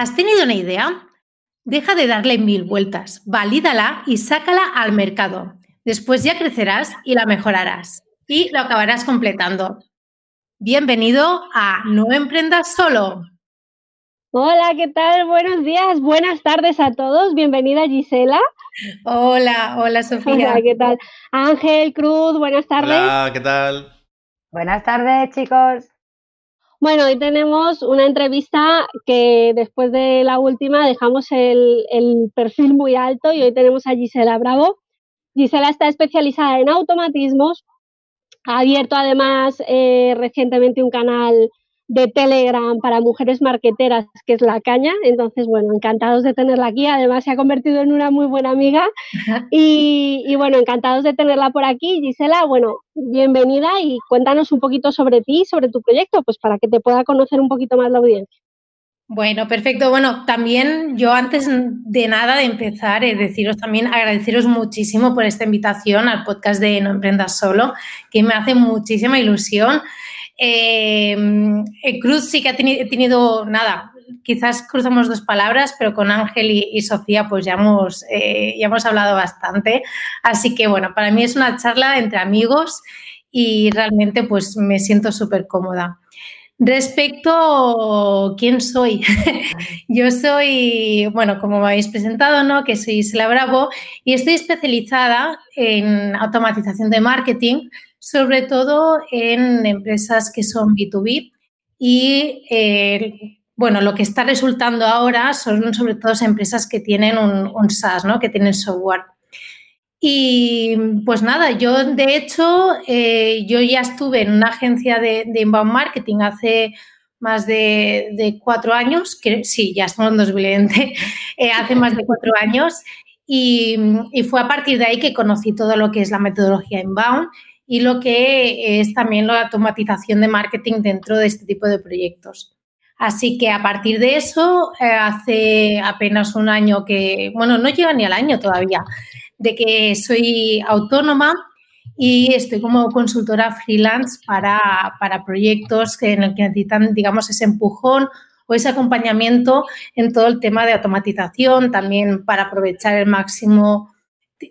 ¿Has tenido una idea? Deja de darle mil vueltas, valídala y sácala al mercado. Después ya crecerás y la mejorarás y lo acabarás completando. Bienvenido a No Emprendas Solo. Hola, ¿qué tal? Buenos días, buenas tardes a todos. Bienvenida Gisela. Hola, hola Sofía. Hola, ¿qué tal? Ángel, Cruz, buenas tardes. Hola, ¿qué tal? Buenas tardes, chicos. Bueno, hoy tenemos una entrevista que después de la última dejamos el, perfil muy alto y hoy tenemos a Gisela Bravo. Gisela está especializada en automatismos, ha abierto además eh, recientemente un canal de Telegram para mujeres marqueteras, que es La Caña. Entonces, bueno, encantados de tenerla aquí. Además, se ha convertido en una muy buena amiga. Y, y, bueno, encantados de tenerla por aquí. Gisela, bueno, bienvenida y cuéntanos un poquito sobre ti, sobre tu proyecto, pues para que te pueda conocer un poquito más la audiencia. Bueno, perfecto. Bueno, también yo antes de nada de empezar, es deciros también agradeceros muchísimo por esta invitación al podcast de No Emprendas Solo, que me hace muchísima ilusión. Eh, Cruz sí que ha tenido, nada, quizás cruzamos dos palabras, pero con Ángel y, Sofía pues ya hemos, eh, ya hemos hablado bastante. Así que bueno, para mí es una charla entre amigos y realmente pues me siento súper cómoda. Respecto a quién soy, yo soy, bueno, como me habéis presentado, ¿no? Que soy Isla Bravo y estoy especializada en automatización de marketing sobre todo en empresas que son B2B y eh, bueno, lo que está resultando ahora son sobre todo empresas que tienen un, SaaS, ¿no? que tienen software. Y pues nada, yo de hecho, eh, yo ya estuve en una agencia de, inbound marketing hace más de, cuatro años, sí, ya estamos en 2020, eh, hace más de cuatro años, y, fue a partir de ahí que conocí todo lo que es la metodología inbound y lo que es también la automatización de marketing dentro de este tipo de proyectos. Así que a partir de eso, eh, hace apenas un año que, bueno, no llega ni al año todavía, de que soy autónoma y estoy como consultora freelance para, para proyectos en el que necesitan, digamos, ese empujón o ese acompañamiento en todo el tema de automatización, también para aprovechar el máximo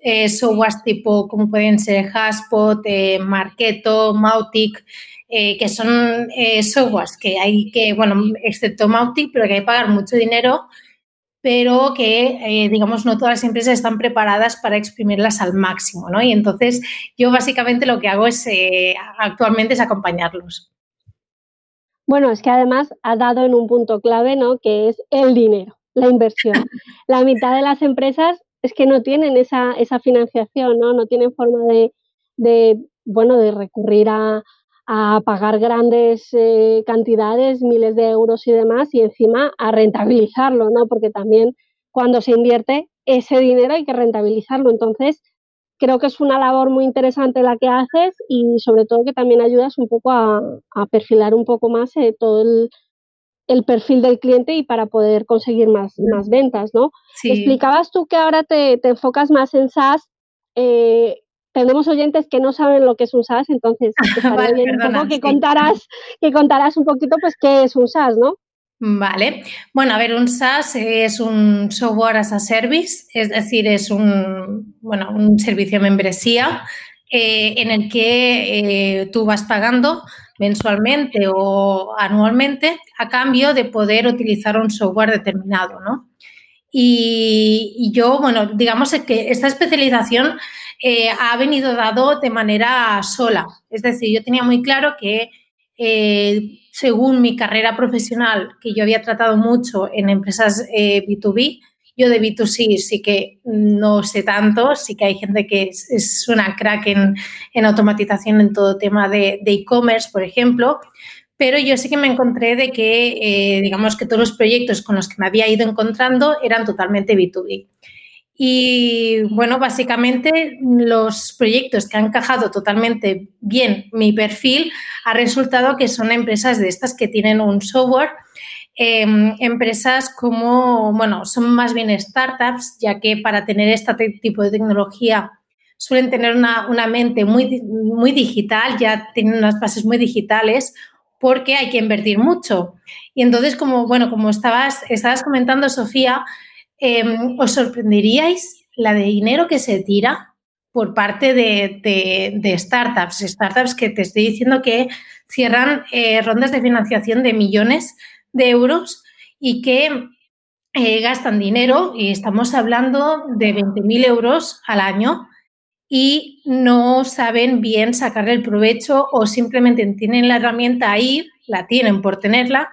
eh, softwares tipo como pueden ser Haspot, eh, Marketo, Mautic, eh, que son eh, softwares que hay que, bueno, excepto Mautic, pero que hay que pagar mucho dinero, pero que, digamos, no todas las empresas están preparadas para exprimirlas al máximo, ¿no? Y entonces yo básicamente lo que hago es, actualmente es acompañarlos. Bueno, es que además ha dado en un punto clave, ¿no? Que es el dinero, la inversión. La mitad de las empresas es que no tienen esa, esa financiación, ¿no? No tienen forma de, de bueno, de recurrir a, a pagar grandes eh, cantidades, miles de euros y demás, y encima a rentabilizarlo, ¿no? Porque también cuando se invierte ese dinero hay que rentabilizarlo. Entonces, creo que es una labor muy interesante la que haces y sobre todo que también ayudas un poco a, a perfilar un poco más eh, todo el, el perfil del cliente y para poder conseguir más, más ventas, ¿no? Explicabas tú que ahora te, enfocas más en SaaS. Eh, tenemos oyentes que no saben lo que es un SaaS, entonces que contarás, que contarás un poquito pues qué es un SaaS, ¿no? Vale. Bueno, a ver, un SaaS es un software as a service, es decir, es un, bueno, un servicio de membresía eh, en el que eh, tú vas pagando mensualmente o anualmente a cambio de poder utilizar un software determinado, ¿no? Y, yo, bueno, digamos que esta especialización eh, ha venido dado de manera sola. Es decir, yo tenía muy claro que según mi carrera profesional, que yo había tratado mucho en empresas B2B, yo de B2C sí que no sé tanto, sí que hay gente que es, una crack en, automatización en todo tema de e-commerce, por ejemplo, pero yo sí que me encontré de que, eh, digamos que todos los proyectos con los que me había ido encontrando eran totalmente B2B. Y bueno, básicamente los proyectos que han encajado totalmente bien mi perfil ha resultado que son empresas de estas que tienen un software Em, empresas como, bueno, son más bien startups, ya que para tener este tipo de tecnología suelen tener una, mente muy, muy digital, ya tienen unas bases muy digitales, porque hay que invertir mucho. Y entonces, como, bueno, como estabas, estabas comentando, Sofía, em, os sorprenderíais la de dinero que se tira por parte de, startups, startups que te estoy diciendo que cierran eh, rondas de financiación de millones de euros y que eh, gastan dinero, y estamos hablando de 20.000 euros al año, y no saben bien sacarle el provecho o simplemente tienen la herramienta ahí, la tienen por tenerla,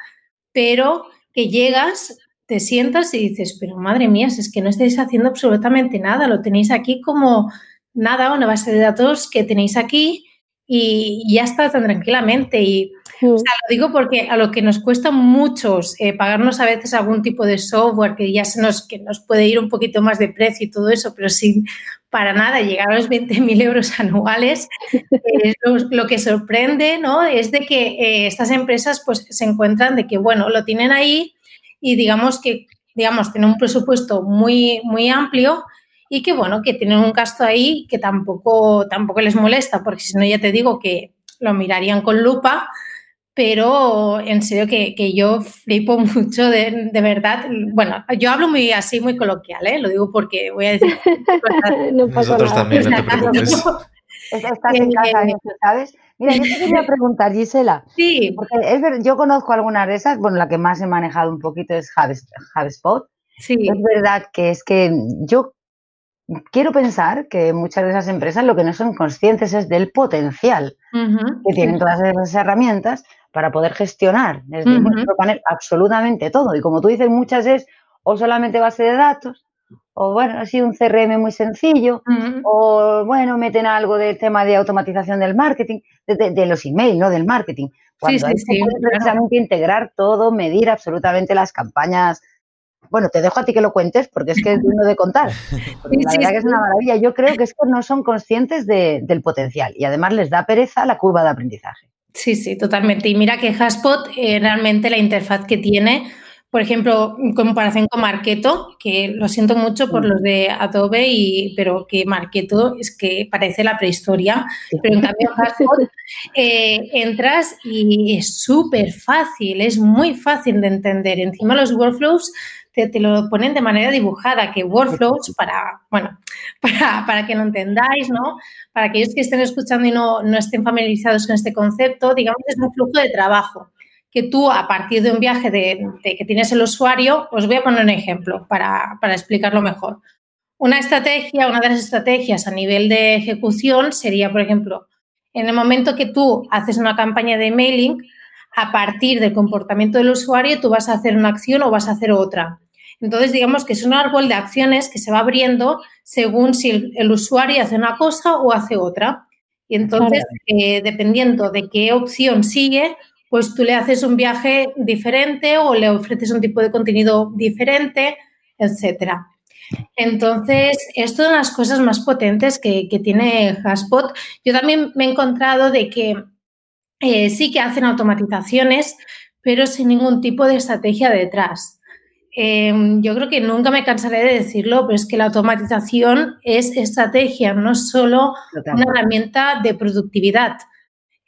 pero que llegas, te sientas y dices, pero madre mía, es que no estáis haciendo absolutamente nada, lo tenéis aquí como nada, una base de datos que tenéis aquí y ya está tan tranquilamente. O sea, lo digo porque a lo que nos cuesta muchos eh, pagarnos a veces algún tipo de software que ya se nos, que nos puede ir un poquito más de precio y todo eso, pero sin para nada llegar a los 20.000 euros anuales, eh, lo, que sorprende ¿no? es de que eh, estas empresas pues, se encuentran de que, bueno, lo tienen ahí y digamos que digamos, tienen un presupuesto muy, muy amplio y que, bueno, que tienen un gasto ahí que tampoco, tampoco les molesta, porque si no ya te digo que lo mirarían con lupa pero en serio que, que yo flipo mucho de, de, verdad. Bueno, yo hablo muy así, muy coloquial, ¿eh? lo digo porque voy a decir. no Nosotros también, no te preocupes. Estás en casa, eh, ¿sabes? Mira, yo te quería preguntar, Gisela. Sí. Porque es verdad, yo conozco algunas de esas, bueno, la que más he manejado un poquito es HubSpot. Sí. Es verdad que es que yo quiero pensar que muchas de esas empresas lo que no son conscientes es del potencial que tienen todas esas herramientas para poder gestionar desde nuestro panel absolutamente todo. Y como tú dices, muchas es o solamente base de datos, o bueno, así un CRM muy sencillo, o bueno, meten algo del tema de automatización del marketing, de, los emails, ¿no? Del marketing. Cuando hay que precisamente integrar todo, medir absolutamente las campañas. Bueno, te dejo a ti que lo cuentes porque es que es uno de contar. la verdad que es una maravilla. Yo creo que es que no son conscientes del potencial y además les da pereza la curva de aprendizaje. Sí, sí, totalmente. Y mira que Haspot eh, realmente la interfaz que tiene, por ejemplo, en comparación con Marketo, que lo siento mucho por mm. los de Adobe, y, pero que Marketo es que parece la prehistoria, pero en cambio Haspot eh, entras y es súper fácil, es muy fácil de entender. Encima los workflows te, lo ponen de manera dibujada, que workflows, para, bueno, para, que lo entendáis, ¿no? Para aquellos que estén escuchando y no, no estén familiarizados con este concepto, digamos que es un flujo de trabajo que tú a partir de un viaje de, que tienes el usuario, os voy a poner un ejemplo para, para explicarlo mejor. Una estrategia, una de las estrategias a nivel de ejecución sería, por ejemplo, en el momento que tú haces una campaña de mailing, a partir del comportamiento del usuario, tú vas a hacer una acción o vas a hacer otra. Entonces, digamos que es un árbol de acciones que se va abriendo según si el, usuario hace una cosa o hace otra. Y entonces, eh, dependiendo de qué opción sigue, pues tú le haces un viaje diferente o le ofreces un tipo de contenido diferente, etcétera. Entonces, esto es una de las cosas más potentes que, tiene Haspot. Yo también me he encontrado de que eh, sí que hacen automatizaciones, pero sin ningún tipo de estrategia detrás. Em, yo creo que nunca me cansaré de decirlo, pero es que la automatización es estrategia, no solo una herramienta de productividad.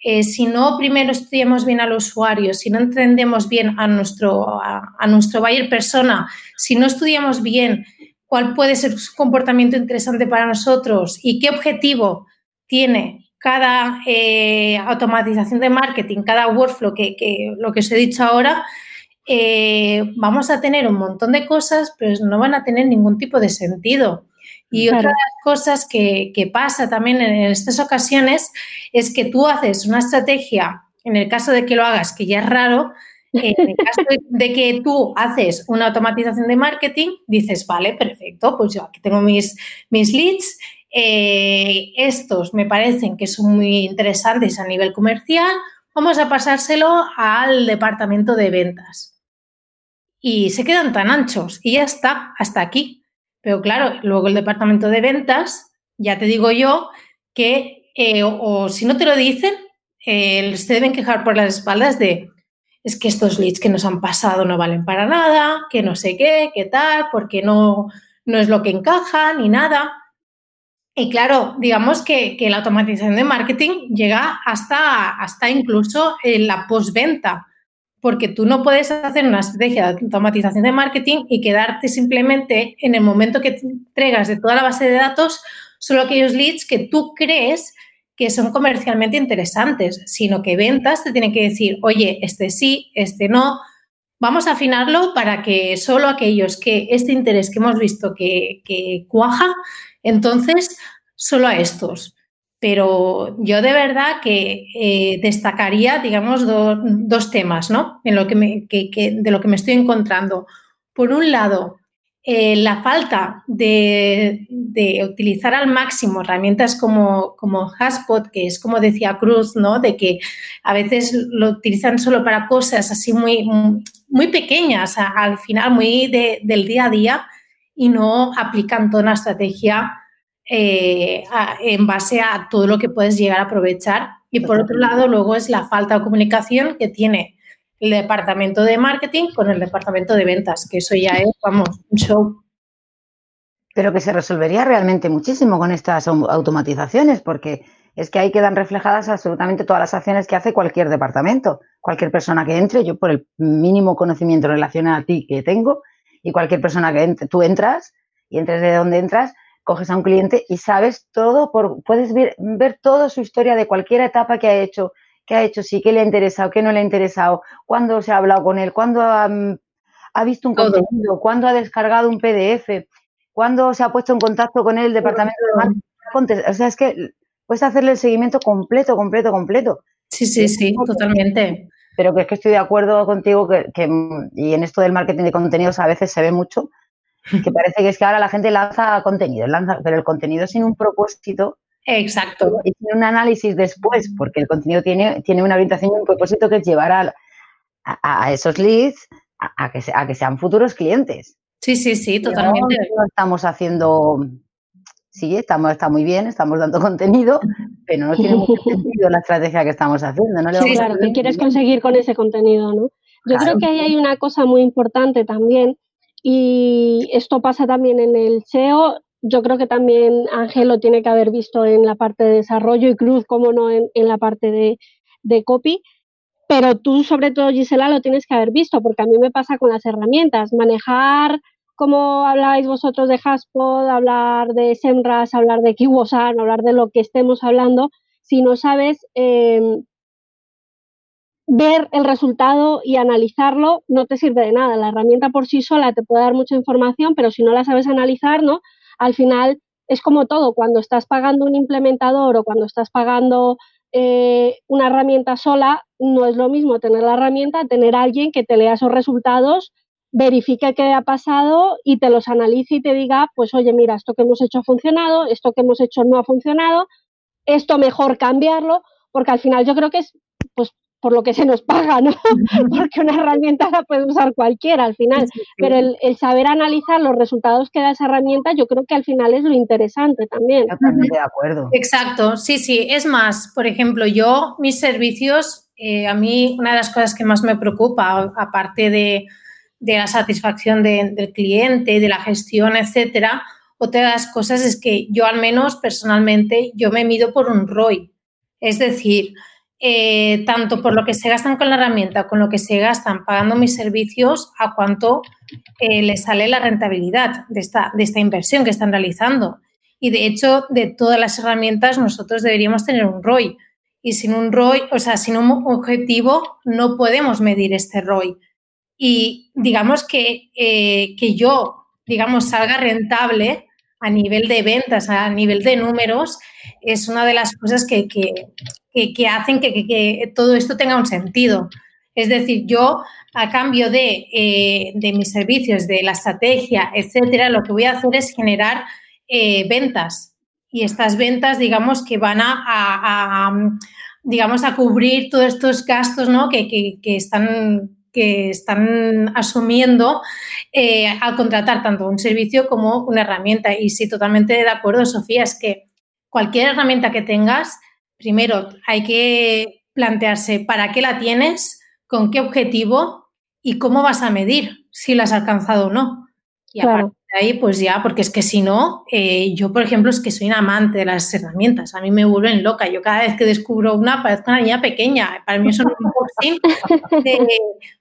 Eh, si no primero estudiamos bien al usuario, si no entendemos bien a nuestro, a, nuestro buyer persona, si no estudiamos bien cuál puede ser su comportamiento interesante para nosotros y qué objetivo tiene cada eh, automatización de marketing, cada workflow, que, que, lo que os he dicho ahora, eh, vamos a tener un montón de cosas, pero no van a tener ningún tipo de sentido. Y otra de las cosas que, pasa también en estas ocasiones es que tú haces una estrategia, en el caso de que lo hagas, que ya es raro, en el caso de que tú haces una automatización de marketing, dices, vale, perfecto, pues yo aquí tengo mis, mis leads, eh, estos me parecen que son muy interesantes a nivel comercial, vamos a pasárselo al departamento de ventas y se quedan tan anchos y ya está, hasta aquí. Pero claro, luego el departamento de ventas, ya te digo yo que, eh, o, si no te lo dicen, eh, se deben quejar por las espaldas de, es que estos leads que nos han pasado no valen para nada, que no sé qué, qué tal, porque no, no es lo que encaja ni nada. Y claro, digamos que, la automatización de marketing llega hasta, hasta incluso en la postventa, porque tú no puedes hacer una estrategia de automatización de marketing y quedarte simplemente en el momento que entregas de toda la base de datos solo aquellos leads que tú crees que son comercialmente interesantes, sino que ventas te tienen que decir, oye, este sí, este no, vamos a afinarlo para que solo aquellos que este interés que hemos visto que, que cuaja, entonces, solo a estos. Pero yo de verdad que eh, destacaría, digamos, dos temas, ¿no? En lo que me, de lo que me estoy encontrando. Por un lado, eh, la falta de, utilizar al máximo herramientas como, como Haspot, que es como decía Cruz, ¿no? De que a veces lo utilizan solo para cosas así muy, muy pequeñas, al final muy del día a día y no aplican toda una estrategia eh, en base a todo lo que puedes llegar a aprovechar. Y por otro lado, luego es la falta de comunicación que tiene el departamento de marketing con el departamento de ventas, que eso ya es, vamos, un show. Pero que se resolvería realmente muchísimo con estas automatizaciones, porque es que ahí quedan reflejadas absolutamente todas las acciones que hace cualquier departamento. Cualquier persona que entre, yo por el mínimo conocimiento relacionado a ti que tengo, y cualquier persona que entre, tú entras y entres de donde entras, coges a un cliente y sabes todo, por, puedes ver, ver toda su historia de cualquier etapa que ha hecho, qué ha hecho, sí, qué le ha interesado, qué no le ha interesado, cuándo se ha hablado con él, cuándo ha, visto un contenido, cuándo ha descargado un PDF, cuándo se ha puesto en contacto con él el departamento de marketing. O sea, es que puedes hacerle el seguimiento completo, completo, completo. Sí, sí, sí, totalmente. Pero que es que estoy de acuerdo contigo que, que, y en esto del marketing de contenidos a veces se ve mucho, que parece que es que ahora la gente lanza contenido, lanza, pero el contenido sin un propósito. Exacto. Y sin un análisis después, porque el contenido tiene, tiene una orientación y un propósito que es llevar a, a, esos leads a, que a que sean futuros clientes. Sí, sí, sí, totalmente. No, estamos haciendo, sí, estamos, está muy bien, estamos dando contenido, pero no tiene mucho sentido la estrategia que estamos haciendo. ¿no? sí, claro, ¿qué quieres conseguir con ese contenido? ¿no? Yo creo que ahí hay una cosa muy importante también, y esto pasa también en el SEO. Yo creo que también Ángel lo tiene que haber visto en la parte de desarrollo y Cruz, como no, en, la parte de, de copy. Pero tú, sobre todo, Gisela, lo tienes que haber visto, porque a mí me pasa con las herramientas. Manejar, como habláis vosotros de Haspod, hablar de Semras, hablar de Kiwosan, hablar de lo que estemos hablando, si no sabes eh, ver el resultado y analizarlo no te sirve de nada. La herramienta por sí sola te puede dar mucha información, pero si no la sabes analizar, ¿no? Al final es como todo, cuando estás pagando un implementador o cuando estás pagando eh, una herramienta sola, no es lo mismo tener la herramienta, tener alguien que te lea esos resultados, verifique qué ha pasado y te los analice y te diga, pues oye, mira, esto que hemos hecho ha funcionado, esto que hemos hecho no ha funcionado, esto mejor cambiarlo, porque al final yo creo que es pues por lo que se nos paga, ¿no? Porque una herramienta la puede usar cualquiera al final, pero el, saber analizar los resultados que da esa herramienta, yo creo que al final es lo interesante también. Totalmente de acuerdo. Exacto, sí, sí. Es más, por ejemplo, yo, mis servicios, eh, a mí una de las cosas que más me preocupa, aparte de, la satisfacción del cliente, de la gestión, etcétera, otra de las cosas es que yo al menos personalmente, yo me mido por un ROI. Es decir, eh, tanto por lo que se gastan con la herramienta, con lo que se gastan pagando mis servicios, a cuánto eh, les sale la rentabilidad de esta, de esta inversión que están realizando. Y de hecho, de todas las herramientas, nosotros deberíamos tener un ROI. Y sin un ROI, o sea, sin un objetivo, no podemos medir este ROI. Y digamos que, eh, que yo, digamos, salga rentable a nivel de ventas, a nivel de números, es una de las cosas que, que, hacen que, todo esto tenga un sentido. Es decir, yo a cambio de, eh, mis servicios, de la estrategia, etcétera, lo que voy a hacer es generar eh, ventas. Y estas ventas, digamos, que van a, digamos, a cubrir todos estos gastos ¿no? que, están que están asumiendo eh, al contratar tanto un servicio como una herramienta. Y sí, totalmente de acuerdo, Sofía, es que cualquier herramienta que tengas, primero hay que plantearse para qué la tienes, con qué objetivo y cómo vas a medir si la has alcanzado o no. Y a partir ahí, pues ya, porque es que si no, eh, yo, por ejemplo, es que soy un amante de las herramientas. A mí me vuelven loca. Yo cada vez que descubro una, parezco una niña pequeña. Para mí es un unboxing.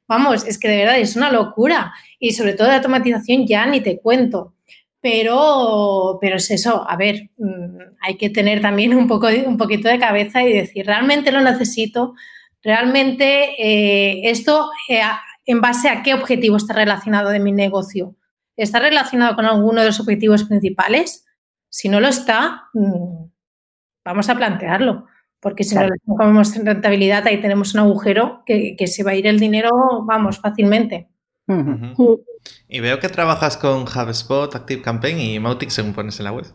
vamos, es que de verdad es una locura. Y sobre todo de automatización ya ni te cuento. Pero, pero es eso, a ver, mm, hay que tener también un, poco, un poquito de cabeza y decir, ¿realmente lo necesito? ¿Realmente eh, esto eh, en base a qué objetivo está relacionado de mi negocio? ¿Está relacionado con alguno de los objetivos principales? Si no lo está, mm, vamos a plantearlo, porque si no le ponemos rentabilidad, ahí tenemos un agujero que, se va a ir el dinero, vamos, fácilmente. Y veo que trabajas con HubSpot, ActiveCampaign y Mautic según pones en la web.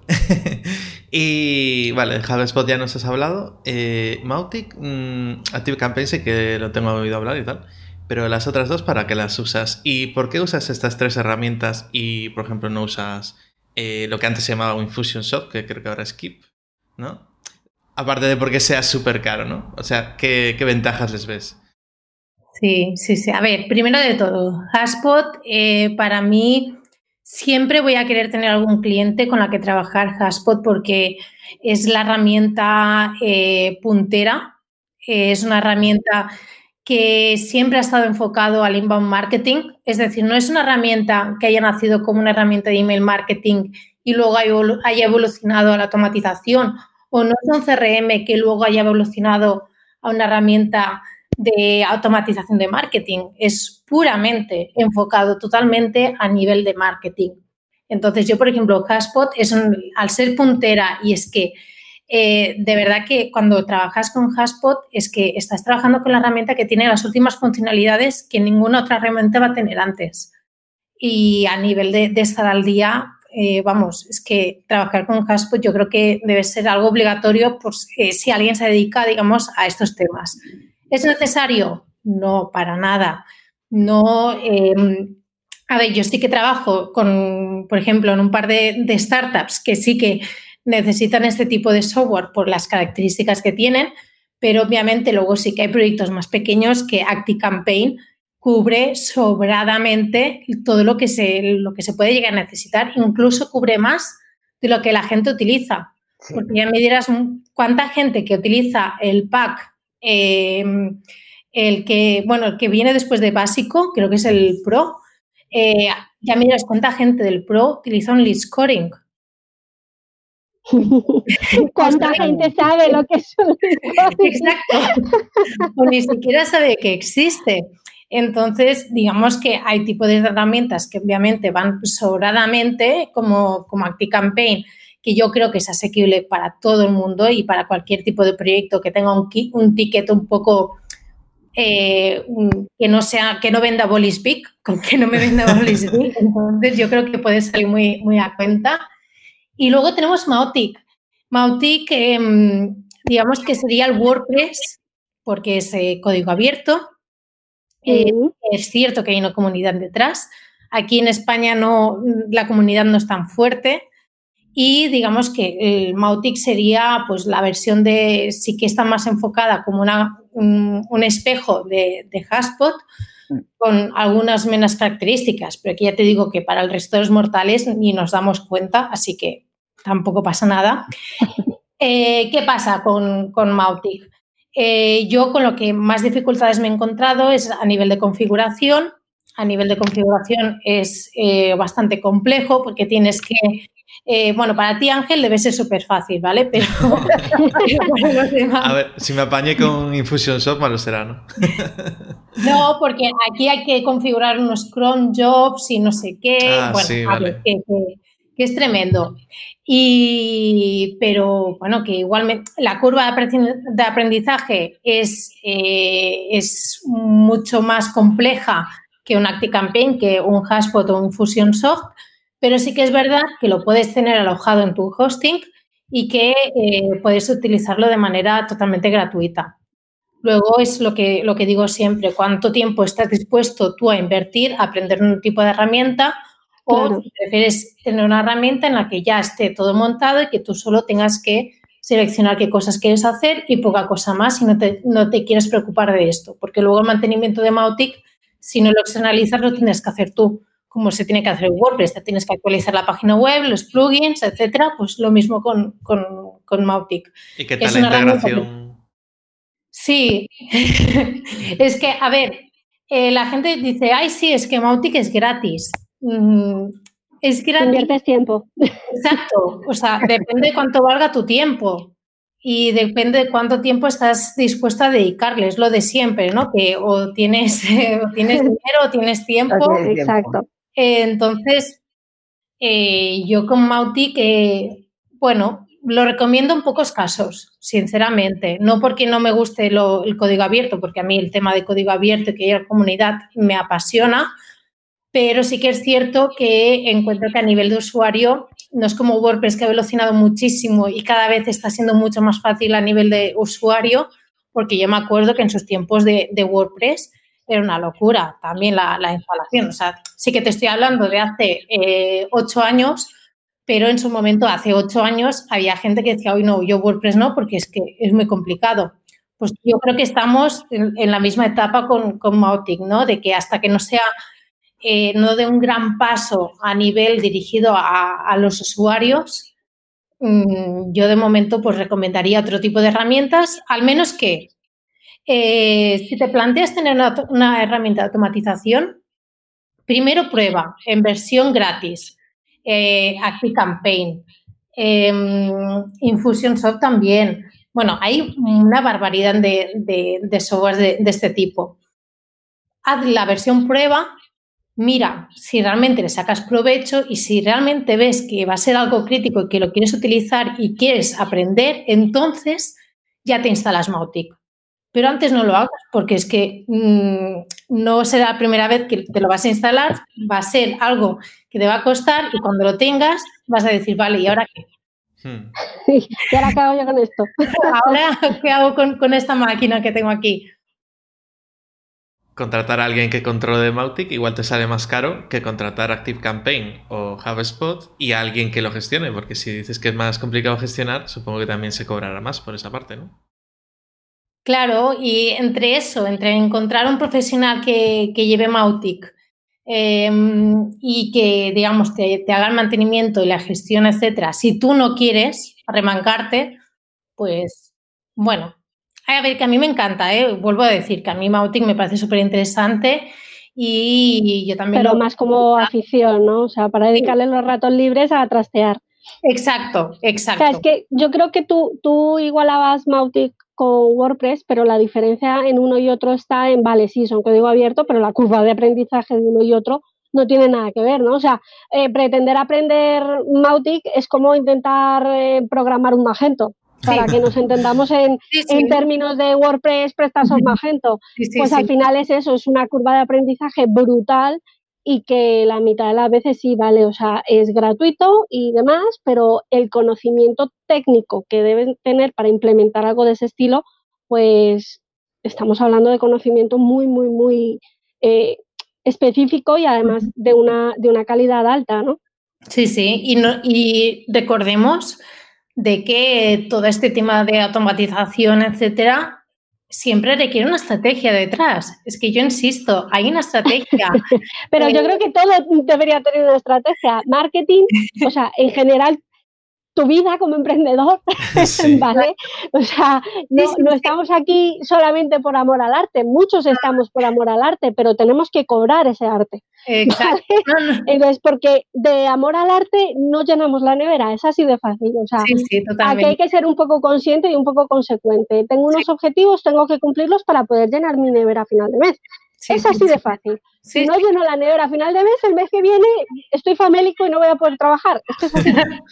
y vale, HubSpot ya nos has hablado. Eh, Mautic, mm, ActiveCampaign sé que lo tengo oído hablar y tal. Pero las otras dos, ¿para qué las usas? ¿Y por qué usas estas tres herramientas y, por ejemplo, no usas eh, lo que antes se llamaba Infusionsoft, que creo que ahora es Keep, ¿no? Aparte de porque sea súper caro, ¿no? O sea, ¿qué, ventajas les ves? Sí, sí, sí. A ver, primero de todo, Haspot, eh, para mí, siempre voy a querer tener algún cliente con la que trabajar Haspot porque es la herramienta eh, puntera, es una herramienta que siempre ha estado enfocado al inbound marketing, es decir, no es una herramienta que haya nacido como una herramienta de email marketing y luego haya evolucionado a la automatización, o no es un CRM que luego haya evolucionado a una herramienta de automatización de marketing, es puramente enfocado totalmente a nivel de marketing. Entonces, yo, por ejemplo, Haspot es al ser puntera y es que eh, de verdad que cuando trabajas con Haspot es que estás trabajando con la herramienta que tiene las últimas funcionalidades que ninguna otra herramienta va a tener antes. Y a nivel de, estar al día, eh, vamos, es que trabajar con Haspot yo creo que debe ser algo obligatorio por, eh, si alguien se dedica, digamos, a estos temas. ¿Es necesario? No, para nada. No. Em, a ver, yo sí que trabajo con, por ejemplo, en un par de startups que sí que necesitan este tipo de software por las características que tienen, pero obviamente luego sí que hay proyectos más pequeños que ActiCampaign cubre sobradamente todo lo que, se, lo que se puede llegar a necesitar, incluso cubre más de lo que la gente utiliza. Porque ya me dirás cuánta gente que utiliza el pack, em, el que, bueno, el que viene después de básico, creo que es el Pro, eh, ya me dirás cuánta gente del Pro utiliza un lead scoring. ¿Cuánta gente sabe lo que es un Exacto. O ni siquiera sabe que existe. Entonces, digamos que hay tipos de herramientas que obviamente van sobradamente, como, como ActiCampaign, que yo creo que es asequible para todo el mundo y para cualquier tipo de proyecto que tenga un, un ticket un poco eh, que no sea, que no venda bolis con que no me venda bolis Entonces, yo creo que puede salir muy, muy a cuenta. Y luego tenemos Mautic. Mautic, em, digamos que sería el WordPress porque es eh, código abierto. Eh, es cierto que hay una comunidad detrás. Aquí en España no, la comunidad no es tan fuerte. Y digamos que el Mautic sería pues la versión de, sí que está más enfocada como una, un, espejo de, de Haspot, mm. con algunas menos características, pero aquí ya te digo que para el resto de los mortales ni nos damos cuenta, así que tampoco pasa nada. Eh, ¿Qué pasa con, con Mautic? Eh, yo con lo que más dificultades me he encontrado es a nivel de configuración. A nivel de configuración es eh, bastante complejo porque tienes que, bueno, para ti Ángel debe ser súper fácil, ¿vale? Pero, A ver, si me apañé con Infusionsoft, malo será, ¿no? no, porque aquí hay que configurar unos cron jobs y no sé qué. Ah, sí, vale. que, que es tremendo. Y, pero bueno, que igualmente la curva de aprendizaje es, eh, es mucho más compleja que un ActiCampaign, que un Hashbot o un Fusionsoft, pero sí que es verdad que lo puedes tener alojado en tu hosting y que eh, puedes utilizarlo de manera totalmente gratuita. Luego es lo que, lo que digo siempre, cuánto tiempo estás dispuesto tú a invertir, a aprender un tipo de herramienta o si prefieres tener una herramienta en la que ya esté todo montado y que tú solo tengas que seleccionar qué cosas quieres hacer y poca cosa más y no te, no te quieres preocupar de esto. Porque luego el mantenimiento de Mautic, si no lo externalizas, lo tienes que hacer tú. Como se tiene que hacer en WordPress, te tienes que actualizar la página web, los plugins, etcétera, pues lo mismo con, con, Mautic. ¿Y qué tal la integración? Sí, es que, a ver, eh, la gente dice, ay, sí, es que Mautic es gratis. Mm, es gratis. Inviertes tiempo. Exacto, o sea, depende de cuánto valga tu tiempo y depende de cuánto tiempo estás dispuesta a dedicarle, es lo de siempre, ¿no? Que o tienes, o tienes dinero o tienes tiempo. Exacto. Entonces, eh, yo con Mautic, que bueno, lo recomiendo en pocos casos, sinceramente. No porque no me guste el código abierto, porque a mí el tema de código abierto y que la comunidad me apasiona, pero sí que es cierto que encuentro que a nivel de usuario no es como WordPress que ha velocinado muchísimo y cada vez está siendo mucho más fácil a nivel de usuario, porque yo me acuerdo que en sus tiempos de, WordPress era una locura también la, instalación. O sea, sí que te estoy hablando de hace eh, ocho años, pero en su momento, hace ocho años, había gente que decía, hoy no, yo WordPress no, porque es que es muy complicado. Pues yo creo que estamos en, la misma etapa con, con Mautic, ¿no? De que hasta que no sea eh, no de un gran paso a nivel dirigido a, los usuarios, mm, yo de momento pues recomendaría otro tipo de herramientas, al menos que eh, si te planteas tener una, herramienta de automatización, primero prueba en versión gratis, eh, ActiveCampaign, em, Infusionsoft también. Bueno, hay una barbaridad de, de software de, de este tipo. Haz la versión prueba mira si realmente le sacas provecho y si realmente ves que va a ser algo crítico y que lo quieres utilizar y quieres aprender, entonces ya te instalas Mautic. Pero antes no lo hagas porque es que mm, no será la primera vez que te lo vas a instalar, va a ser algo que te va a costar y cuando lo tengas vas a decir, vale, ¿y ahora qué? Hmm. ¿Y ahora qué hago yo con esto? ¿Ahora qué hago con, con esta máquina que tengo aquí? contratar a alguien que controle Mautic igual te sale más caro que contratar ActiveCampaign o HubSpot y a alguien que lo gestione, porque si dices que es más complicado gestionar, supongo que también se cobrará más por esa parte, ¿no? Claro, y entre eso, entre encontrar un profesional que, lleve Mautic em, y que, digamos, te, te, haga el mantenimiento y la gestión, etcétera, si tú no quieres remancarte, pues bueno, a ver, que a mí me encanta, ¿eh? vuelvo a decir que a mí Mautic me parece súper interesante y yo también... Pero más como afición, ¿no? O sea, para dedicarle los ratos libres a trastear. Exacto, exacto. O sea, es que yo creo que tú, tú igualabas Mautic con WordPress, pero la diferencia en uno y otro está en, vale, sí, son código abierto, pero la curva de aprendizaje de uno y otro no tiene nada que ver, ¿no? O sea, eh, pretender aprender Mautic es como intentar eh, programar un Magento para que nos entendamos en, términos de WordPress, PrestaShop, Magento. pues al final es eso, es una curva de aprendizaje brutal y que la mitad de las veces sí vale, o sea, es gratuito y demás, pero el conocimiento técnico que deben tener para implementar algo de ese estilo, pues estamos hablando de conocimiento muy, muy, muy eh, específico y además de una, de una calidad alta, ¿no? Sí, sí, y, no, y recordemos de que todo este tema de automatización, etcétera, siempre requiere una estrategia detrás. Es que yo insisto, hay una estrategia. Pero yo creo que todo debería tener una estrategia. Marketing, o sea, en general tu vida como emprendedor, ¿vale? O sea, no, estamos aquí solamente por amor al arte, muchos estamos por amor al arte, pero tenemos que cobrar ese arte. Exacto. Entonces, porque de amor al arte no llenamos la nevera, es así de fácil. O sea, aquí hay que ser un poco consciente y un poco consecuente. Tengo unos objetivos, tengo que cumplirlos para poder llenar mi nevera a final de mes es así de fácil. si no lleno la nevera a final de mes, el mes que viene estoy famélico y no voy a poder trabajar.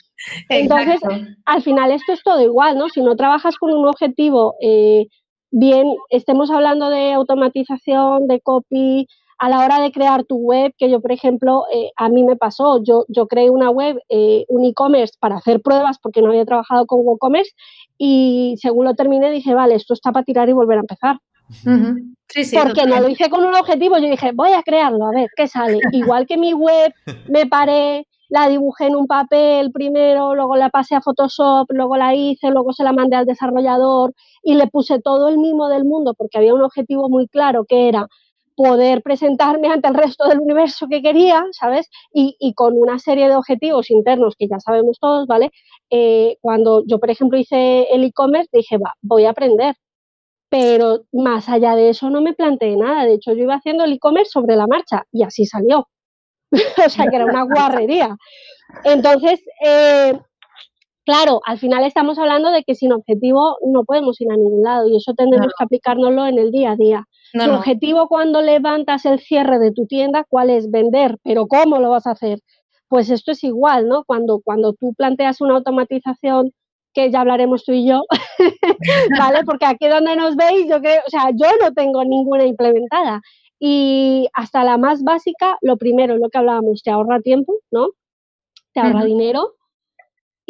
Entonces, al final esto es todo igual, ¿no? Si no trabajas con un objetivo, eh, bien, estemos hablando de automatización, de copy, a la hora de crear tu web, que yo, por ejemplo, eh, a mí me pasó, yo, yo creé una web, eh, un e-commerce para hacer pruebas porque no había trabajado con WooCommerce y según lo terminé dije, vale, esto está para tirar y volver a empezar porque no lo hice con un objetivo, yo dije, voy a crearlo, a ver qué sale. Igual que mi web, me paré, la dibujé en un papel primero, luego la pasé a Photoshop, luego la hice, luego se la mandé al desarrollador y le puse todo el mimo del mundo porque había un objetivo muy claro que era poder presentarme ante el resto del universo que quería, ¿sabes? Y, con una serie de objetivos internos que ya sabemos todos, ¿vale? Eh, cuando yo, por ejemplo, hice el e-commerce, dije, va, voy a aprender. Pero más allá de eso no me planteé nada. De hecho, yo iba haciendo el e-commerce sobre la marcha y así salió. o sea, que era una guarrería. Entonces, eh, claro, al final estamos hablando de que sin objetivo no podemos ir a ningún lado y eso tendremos que aplicárnoslo en el día a día. tu objetivo cuando levantas el cierre de tu tienda, ¿cuál es? Vender, pero ¿cómo lo vas a hacer? Pues esto es igual, ¿no? Cuando, cuando tú planteas una automatización, que ya hablaremos tú y yo, ¿vale? Porque aquí donde nos veis, yo creo, o sea, yo no tengo ninguna implementada. Y hasta la más básica, lo primero, lo que hablábamos, te ahorra tiempo, ¿no? Te ahorra dinero.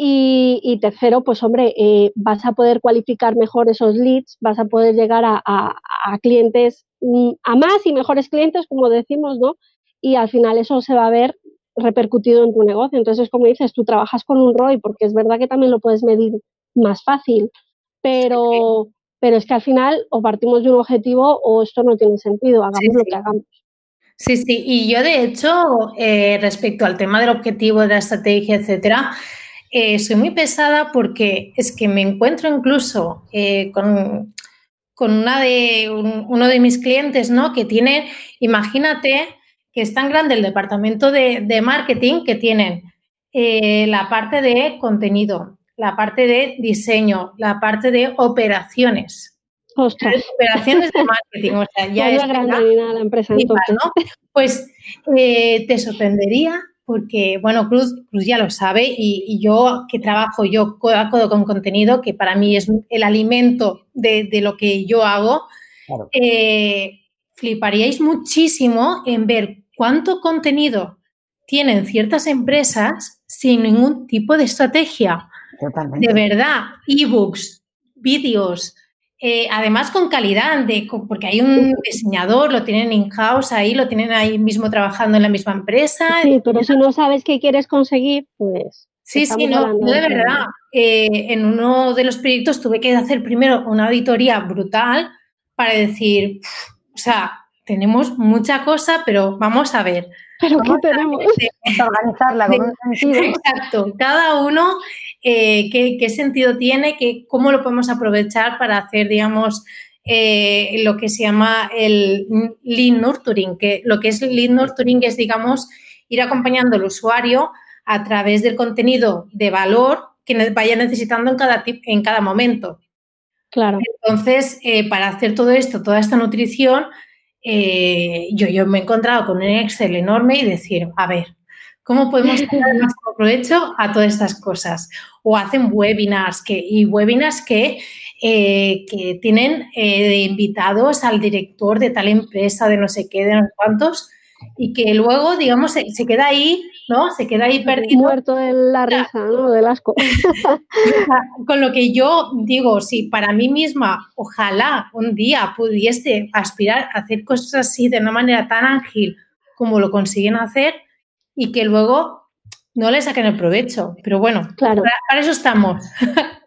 Y, tercero, pues hombre, eh, vas a poder cualificar mejor esos leads, vas a poder llegar a, a, clientes, mm, a más y mejores clientes, como decimos, ¿no? Y al final eso se va a ver repercutido en tu negocio. Entonces, como dices, tú trabajas con un ROI, porque es verdad que también lo puedes medir más fácil, pero, pero es que al final o partimos de un objetivo o esto no tiene sentido, hagamos lo que hagamos. Sí, sí, y yo de hecho, eh, respecto al tema del objetivo, de la estrategia, etcétera, eh, soy muy pesada porque es que me encuentro incluso eh, con, una de, uno de mis clientes, ¿no? Que tiene, imagínate que es tan grande el departamento de, de marketing que tienen la parte de contenido, la parte de diseño, la parte de operaciones. Ostras. Operaciones de marketing, o sea, ya es la empresa. ¿no? Pues eh, te sorprendería porque, bueno, Cruz, Cruz ya lo sabe y, yo que trabajo yo codo a codo con contenido, que para mí es el alimento de, lo que yo hago, eh, fliparíais muchísimo en ver cuánto contenido tienen ciertas empresas sin ningún tipo de estrategia. De verdad, ebooks, vídeos, eh, además con calidad, de, porque hay un diseñador, lo tienen in-house ahí, lo tienen ahí mismo trabajando en la misma empresa. Sí, pero si no sabes qué quieres conseguir, pues... Sí, sí, no, de verdad. Eh, en uno de los proyectos tuve que hacer primero una auditoría brutal para decir, o sea, tenemos mucha cosa, pero vamos a ver. Pero ¿qué tenemos? organizarla con un sentido. Exacto, cada uno eh, qué, sentido tiene, cómo lo podemos aprovechar para hacer, digamos, eh, lo que se llama el lean nurturing, que lo que es lean nurturing es, digamos, ir acompañando al usuario a través del contenido de valor que vaya necesitando en cada, en cada momento. Claro. Entonces, eh, para hacer todo esto, toda esta nutrición, yo, yo me he encontrado con un Excel enorme y decir, a ver, ¿Cómo podemos sacar más provecho a todas estas cosas? O hacen webinars que, y webinars que, eh, que tienen eh, invitados al director de tal empresa, de no sé qué, de no sé cuántos, y que luego, digamos, se, queda ahí, ¿no? Se queda ahí perdido. Muerto de la risa, ¿no? Del asco. Con lo que yo digo, si para mí misma, ojalá un día pudiese aspirar a hacer cosas así de una manera tan ágil como lo consiguen hacer, y que luego no le saquen el provecho. Pero bueno, claro. para, eso estamos.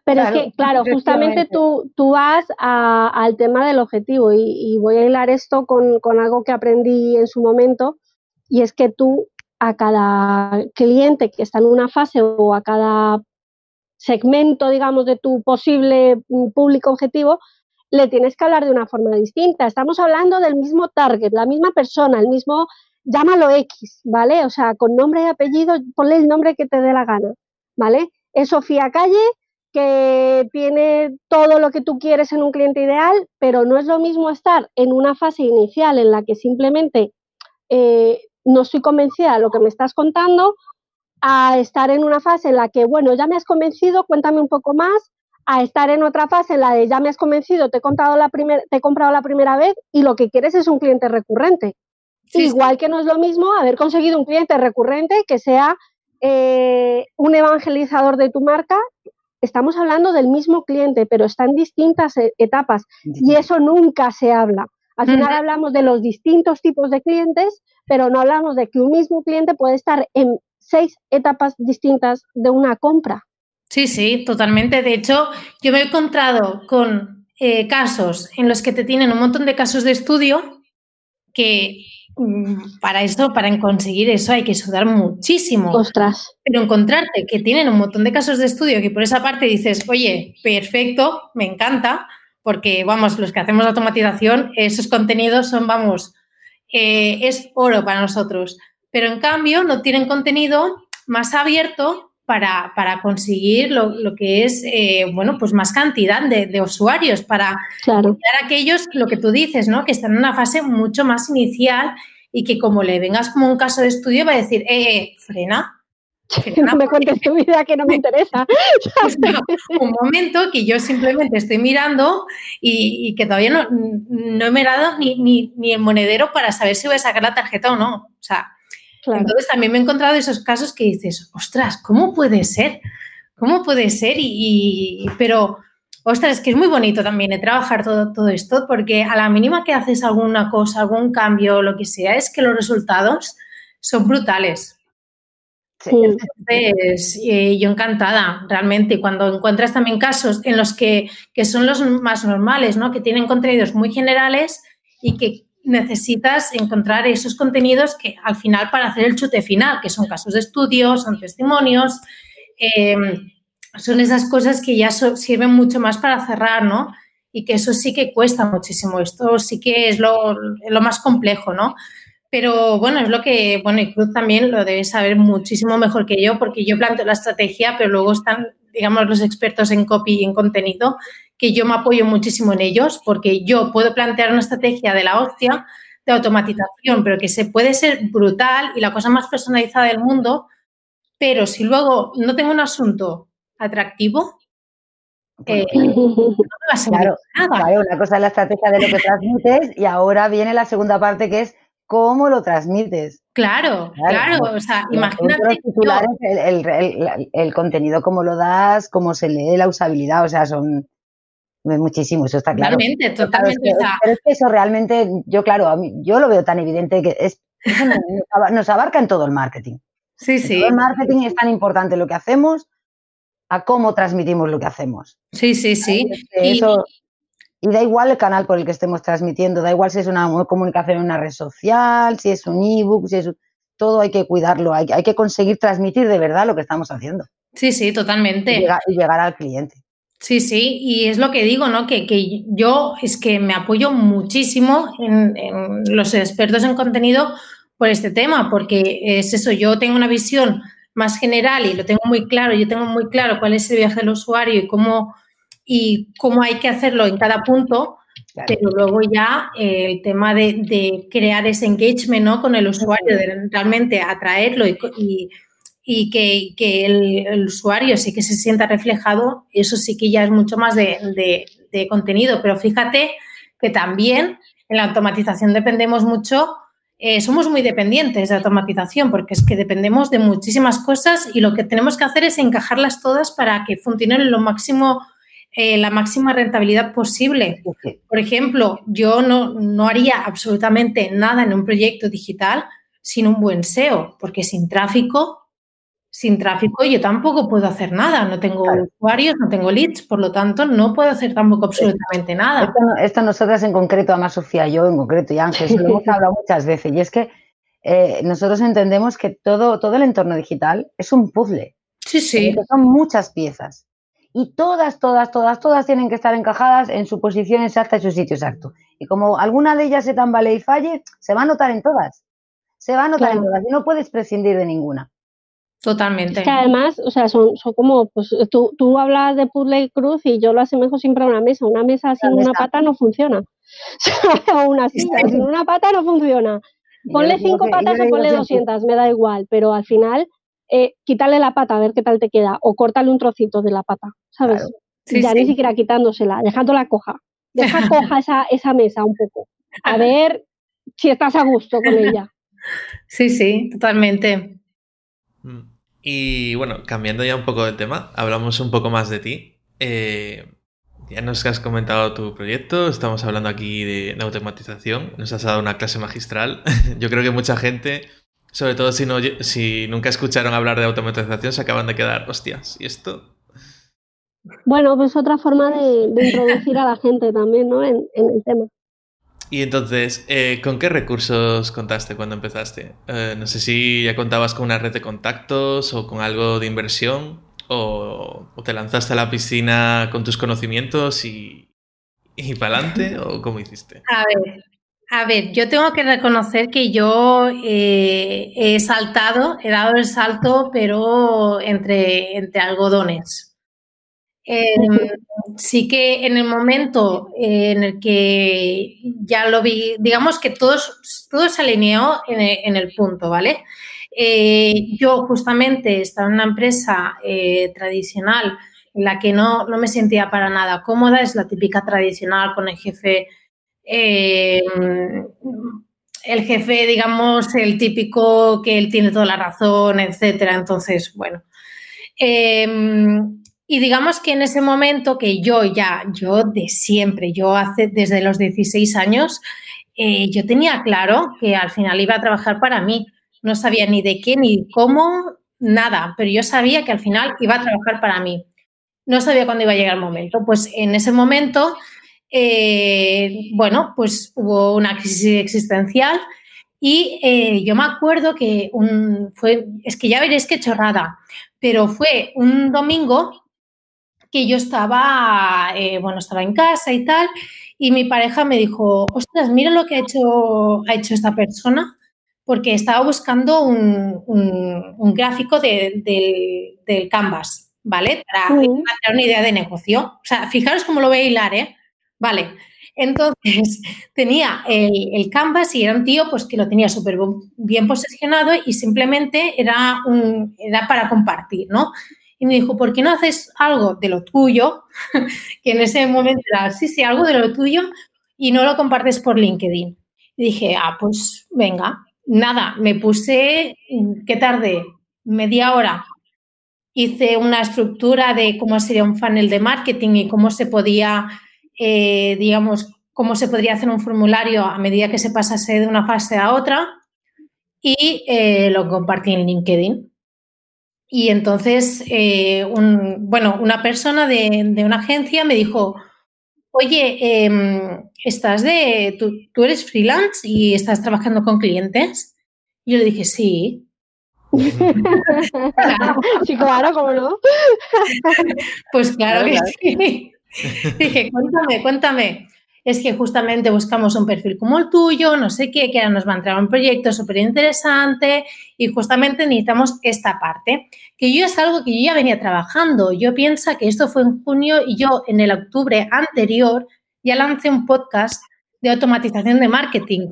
Pero es que, claro, justamente tú, tú vas al tema del objetivo y, voy a hilar esto con, algo que aprendí en su momento y es que tú a cada cliente que está en una fase o a cada segmento, digamos, de tu posible público objetivo, le tienes que hablar de una forma distinta. Estamos hablando del mismo target, la misma persona, el mismo llámalo X, ¿vale? O sea, con nombre y apellido, ponle el nombre que te dé la gana, ¿vale? Es Sofía Calle, que tiene todo lo que tú quieres en un cliente ideal, pero no es lo mismo estar en una fase inicial en la que simplemente eh, no estoy convencida de lo que me estás contando, a estar en una fase en la que, bueno, ya me has convencido, cuéntame un poco más, a estar en otra fase en la de ya me has convencido, te he, contado la te he comprado la primera vez y lo que quieres es un cliente recurrente. Igual que no es lo mismo haber conseguido un cliente recurrente que sea eh, un evangelizador de tu marca. Estamos hablando del mismo cliente, pero está en distintas e, etapas y eso nunca se habla. Al final hablamos de los distintos tipos de clientes, pero no hablamos de que un mismo cliente puede estar en seis etapas distintas de una compra. Sí, sí, totalmente. De hecho, yo me he encontrado con eh, casos en los que te tienen un montón de casos de estudio que para esto, para conseguir eso, hay que sudar muchísimo. Ostras. Pero encontrarte que tienen un montón de casos de estudio que por esa parte dices, oye, perfecto, me encanta, porque vamos, los que hacemos automatización, esos contenidos son, vamos, eh, es oro para nosotros. Pero en cambio, no tienen contenido más abierto para, para conseguir lo, lo, que es, eh, bueno, pues más cantidad de, de usuarios, para claro. frena no me cuentes tu vida que no me interesa. un momento que yo simplemente estoy mirando y, y que todavía no, no he dado ni, ni, ni el monedero para saber si voy a sacar la tarjeta o no. O sea, Claro. Entonces también me he encontrado esos casos que dices, ostras, ¿cómo puede ser? ¿Cómo puede ser? Y, y, pero, ostras, es que es muy bonito también de trabajar todo, todo esto, porque a la mínima que haces alguna cosa, algún cambio, lo que sea, es que los resultados son brutales. Sí. Entonces, eh, yo encantada, realmente, cuando encuentras también casos en los que, que son los más normales, ¿no? Que tienen contenidos muy generales y que necesitas encontrar esos contenidos que al final para hacer el chute final, que son casos de estudio, son testimonios, eh, son esas cosas que ya sirven mucho más para cerrar, ¿no? Y que eso sí que cuesta muchísimo, esto sí que es lo, lo más complejo, ¿no? Pero bueno, es lo que, bueno, y Cruz también lo debe saber muchísimo mejor que yo, porque yo planteo la estrategia, pero luego están, digamos, los expertos en copy y en contenido que yo me apoyo muchísimo en ellos porque yo puedo plantear una estrategia de la hostia de automatización, pero que se puede ser brutal y la cosa más personalizada del mundo, pero si luego no tengo un asunto atractivo, eh, no me va a claro, nada. Claro, una cosa es la estrategia de lo que transmites y ahora viene la segunda parte que es cómo lo transmites. Claro, claro, claro. o sea, imagínate. Titulares, yo... el, el, el, el, contenido, cómo lo das, cómo se lee, la usabilidad, o sea, son muchísimo, eso está claro. Totalmente, totalmente. Pero, es que, pero es que eso realmente, yo claro, a mí, yo lo veo tan evidente que es, eso nos, abarca en todo el marketing. Sí, en sí. Todo el marketing es tan importante lo que hacemos a cómo transmitimos lo que hacemos. Sí, sí, sí. Y, eso, y da igual el canal por el que estemos transmitiendo, da igual si es una comunicación en una red social, si es un ebook, si es todo hay que cuidarlo, hay, hay que conseguir transmitir de verdad lo que estamos haciendo. Sí, sí, totalmente. Y llegar, y llegar al cliente. Sí, sí, y es lo que digo, ¿no? Que, que yo es que me apoyo muchísimo en, en, los expertos en contenido por este tema, porque es eso, yo tengo una visión más general y lo tengo muy claro, yo tengo muy claro cuál es el viaje del usuario y cómo, y cómo hay que hacerlo en cada punto, claro. pero luego ya eh, el tema de, de, crear ese engagement ¿no? con el usuario, de realmente atraerlo y, y y que, que el, el, usuario sí que se sienta reflejado, eso sí que ya es mucho más de, de, de, contenido. Pero fíjate que también en la automatización dependemos mucho, eh, somos muy dependientes de automatización porque es que dependemos de muchísimas cosas y lo que tenemos que hacer es encajarlas todas para que funcionen lo máximo, eh, la máxima rentabilidad posible. Por ejemplo, yo no, no haría absolutamente nada en un proyecto digital sin un buen SEO, porque sin tráfico sin tráfico yo tampoco puedo hacer nada, no tengo claro. usuarios, no tengo leads, por lo tanto no puedo hacer tampoco absolutamente nada. Esto, esto nosotras en concreto, además Sofía, yo en concreto y Ángel, lo hemos hablado muchas veces y es que eh, nosotros entendemos que todo, todo el entorno digital es un puzzle. Sí, sí. Son muchas piezas y todas, todas, todas, todas tienen que estar encajadas en su posición exacta y su sitio exacto. Y como alguna de ellas se tambalee y falle, se va a notar en todas. Se va a notar claro. en todas y no puedes prescindir de ninguna. Totalmente. Es que además, o sea, son, son como, pues tú, tú hablas de puzzle y cruz y yo lo asemejo siempre a una mesa. Una mesa sin una pata no funciona. o una silla sin una pata no funciona. Ponle cinco patas o ponle 200, me da igual, pero al final, eh, quítale la pata a ver qué tal te queda o córtale un trocito de la pata, ¿sabes? Claro. Sí, ya sí. ni siquiera quitándosela, dejándola coja. Deja coja esa, esa mesa un poco. A ver si estás a gusto con ella. Sí, sí, totalmente. Y bueno, cambiando ya un poco de tema, hablamos un poco más de ti. Eh, ya nos has comentado tu proyecto, estamos hablando aquí de, automatización, nos has dado una clase magistral. Yo creo que mucha gente, sobre todo si, no, si nunca escucharon hablar de automatización, se acaban de quedar, hostias, ¿y esto? Bueno, pues otra forma de, introducir a la gente también, ¿no? En el tema. Y entonces, eh, ¿con qué recursos contaste cuando empezaste? Eh, no sé si ya contabas con una red de contactos o con algo de inversión o, te lanzaste a la piscina con tus conocimientos y, y para adelante o cómo hiciste. A ver, a ver, yo tengo que reconocer que yo eh, he saltado, he dado el salto, pero entre, entre algodones. Em, sí que en el momento en el que ya lo vi, digamos que todo, todo se alineó en el, punto, ¿vale? Eh, yo justamente estaba en una empresa eh, tradicional en la que no, no, me sentía para nada cómoda, es la típica tradicional con el jefe, el jefe, digamos, el típico que él tiene toda la razón, etcétera. Entonces, bueno. Y digamos que en ese momento que yo ya, yo de siempre, yo hace desde los 16 años, eh, yo tenía claro que al final iba a trabajar para mí. No sabía ni de qué, ni cómo, nada, pero yo sabía que al final iba a trabajar para mí. No sabía cuándo iba a llegar el momento. Pues en ese momento, eh, bueno, pues hubo una crisis existencial y eh, yo me acuerdo que un, fue, es que ya veréis qué chorrada, pero fue un domingo que yo estaba, eh, bueno, estaba en casa y tal, y mi pareja me dijo, ostras, mira lo que ha hecho, ha hecho esta persona, porque estaba buscando un, un, gráfico del Canvas, ¿vale? Para una idea de negocio. O sea, fijaros cómo lo voy a hilar, ¿eh? Vale. Entonces, tenía el, el, Canvas y era un tío pues, que lo tenía súper bien posicionado y simplemente era, un, era para compartir, ¿no? Y me dijo, ¿por qué no haces algo de lo tuyo? que en ese momento era, sí, sí, algo de lo tuyo y no lo compartes por LinkedIn. Y dije, ah, pues venga, nada, me puse, ¿qué tarde? Media hora. Hice una estructura de cómo sería un funnel de marketing y cómo se podía, eh, digamos, cómo se podría hacer un formulario a medida que se pasase de una fase a otra y eh, lo compartí en LinkedIn. Y entonces, eh, bueno, una persona de, una agencia me dijo, oye, em, ¿estás de, tú, eres freelance y estás trabajando con clientes? Y yo le dije, sí. sí, claro, ¿cómo no? pues claro que sí. dije, cuéntame, cuéntame es que justamente buscamos un perfil como el tuyo, no sé qué, que ahora nos va a entrar un proyecto súper interesante y justamente necesitamos esta parte, que yo es algo que yo ya venía trabajando. Yo pienso que esto fue en junio y yo en el octubre anterior ya lancé un podcast de automatización de marketing.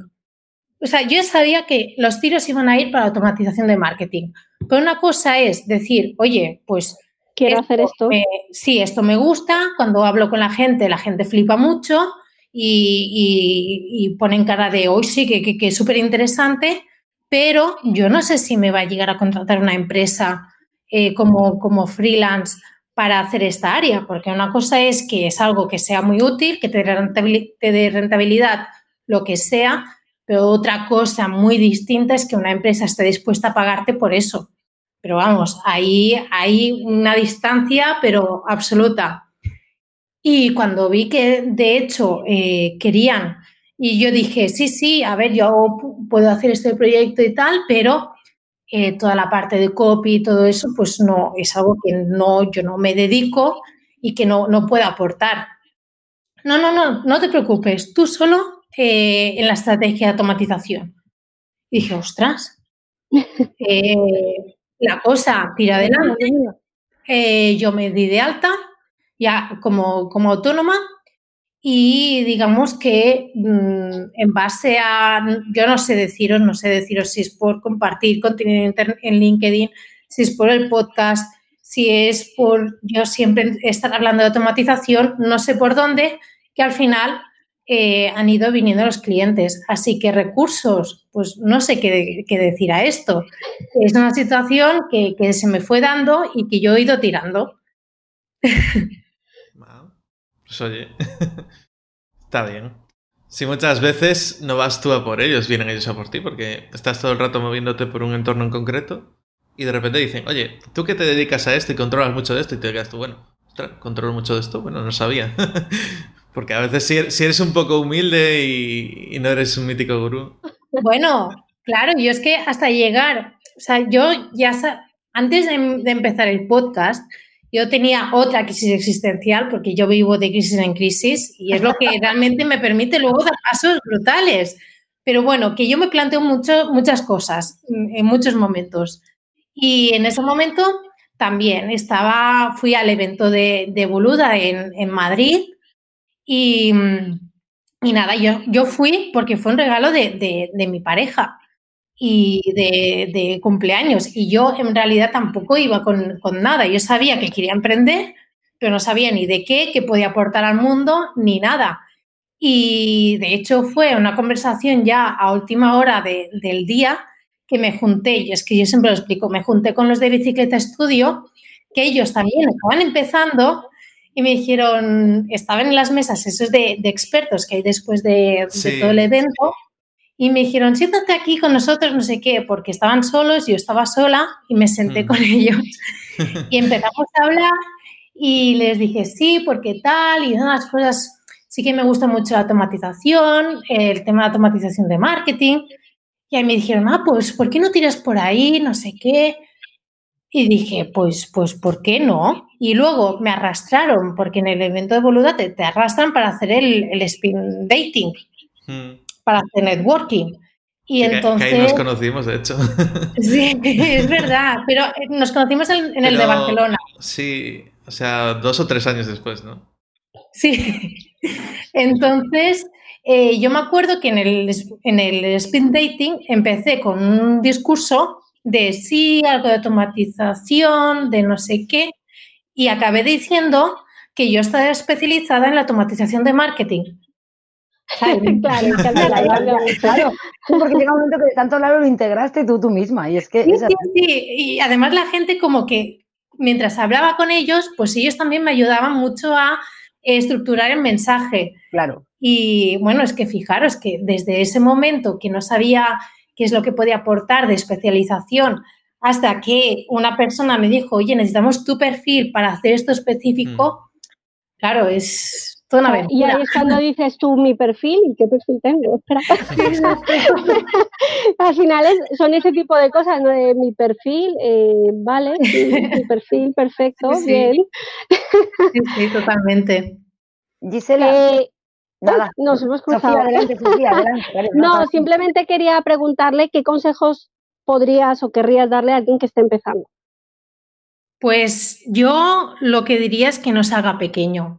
O sea, yo sabía que los tiros iban a ir para automatización de marketing. Pero una cosa es decir, oye, pues... Quiero hacer esto. sí, esto me gusta. Cuando hablo con la gente, la gente flipa mucho y, ponen cara de hoy sí, que, es súper interesante, pero yo no sé si me va a llegar a contratar una empresa eh, como, como freelance para hacer esta área, porque una cosa es que es algo que sea muy útil, que te dé rentabilidad, lo que sea, pero otra cosa muy distinta es que una empresa esté dispuesta a pagarte por eso. Pero vamos, ahí hay una distancia, pero absoluta. Y cuando vi que de hecho eh, querían, y yo dije, sí, sí, a ver, yo puedo hacer este proyecto y tal, pero eh, toda la parte de copy y todo eso, pues no, es algo que no, yo no me dedico y que no, no puedo aportar. No, no, no, no te preocupes, tú solo eh, en la estrategia de automatización. Y dije, ostras, la cosa tira adelante. yo me di de alta, ya como, como autónoma y digamos que mm, en base a, yo no sé deciros, no sé deciros si es por compartir contenido en LinkedIn, si es por el podcast, si es por yo siempre estar hablando de automatización, no sé por dónde, que al final eh, han ido viniendo los clientes. Así que recursos, pues no sé qué, qué decir a esto. Es una situación que, que se me fue dando y que yo he ido tirando. Pues oye, está bien. Si muchas veces no vas tú a por ellos, vienen ellos a por ti, porque estás todo el rato moviéndote por un entorno en concreto y de repente dicen, oye, tú que te dedicas a esto y controlas mucho de esto y te quedas tú, bueno, controlo mucho de esto, bueno, no sabía. Porque a veces si, eres un poco humilde y, no eres un mítico gurú. Bueno, claro, yo es que hasta llegar, o sea, yo ya antes de, empezar el podcast, yo tenía otra crisis existencial porque yo vivo de crisis en crisis y es lo que realmente me permite luego dar pasos brutales. Pero bueno, que yo me planteo mucho, muchas cosas en muchos momentos. Y en ese momento también estaba, fui al evento de, Boluda en, Madrid y, nada, yo, yo fui porque fue un regalo de, mi pareja y de, cumpleaños. Y yo en realidad tampoco iba con, con, nada. Yo sabía que quería emprender, pero no sabía ni de qué, qué podía aportar al mundo, ni nada. Y de hecho fue una conversación ya a última hora del día que me junté, y es que yo siempre lo explico, me junté con los de Bicicleta Estudio, que ellos también estaban empezando y me dijeron, estaban en las mesas esos de, expertos que hay después de, todo el evento, y me dijeron, siéntate aquí con nosotros, no sé qué, porque estaban solos, yo estaba sola y me senté mm. con ellos y empezamos a hablar y les dije, sí, porque tal, y unas cosas Sí que me gusta mucho la automatización, el tema de automatización de marketing. Y ahí me dijeron, ah, pues, ¿por qué no tiras por ahí? No sé qué. Y dije, pues, pues, ¿por qué no? Y luego me arrastraron, porque en el evento de Boluda te, arrastran para hacer el, el spin dating, hmm. Para hacer networking. Y entonces. Que ahí nos conocimos, de hecho. Sí, es verdad, pero nos conocimos en, el de Barcelona. Sí, o sea, dos o tres años después, ¿no? Sí. Entonces, eh, yo me acuerdo que en el, en el speed dating empecé con un discurso de sí, algo de automatización, de no sé qué, y acabé diciendo que yo estaba especializada en la automatización de marketing. Claro, claro, porque llega un momento que tanto lado lo integraste tú tú misma y es que... Sí, sí, sí, y además la gente como que mientras hablaba con ellos, pues ellos también me ayudaban mucho a estructurar el mensaje. Claro. Y bueno, es que fijaros que desde ese momento que no sabía qué es lo que podía aportar de especialización hasta que una persona me dijo, oye, necesitamos tu perfil para hacer esto específico, mm. claro, es una aventura. Y ahí es cuando dices tú mi perfil y qué perfil tengo. Al final son ese tipo de cosas, ¿no? De mi perfil, eh, vale, mi perfil, perfecto, bien. Sí, sí, totalmente. Gisela. Eh, nada. Nos hemos cruzado. adelante, adelante. no, simplemente quería preguntarle qué consejos podrías o querrías darle a alguien que esté empezando. Pues yo lo que diría es que no se haga pequeño,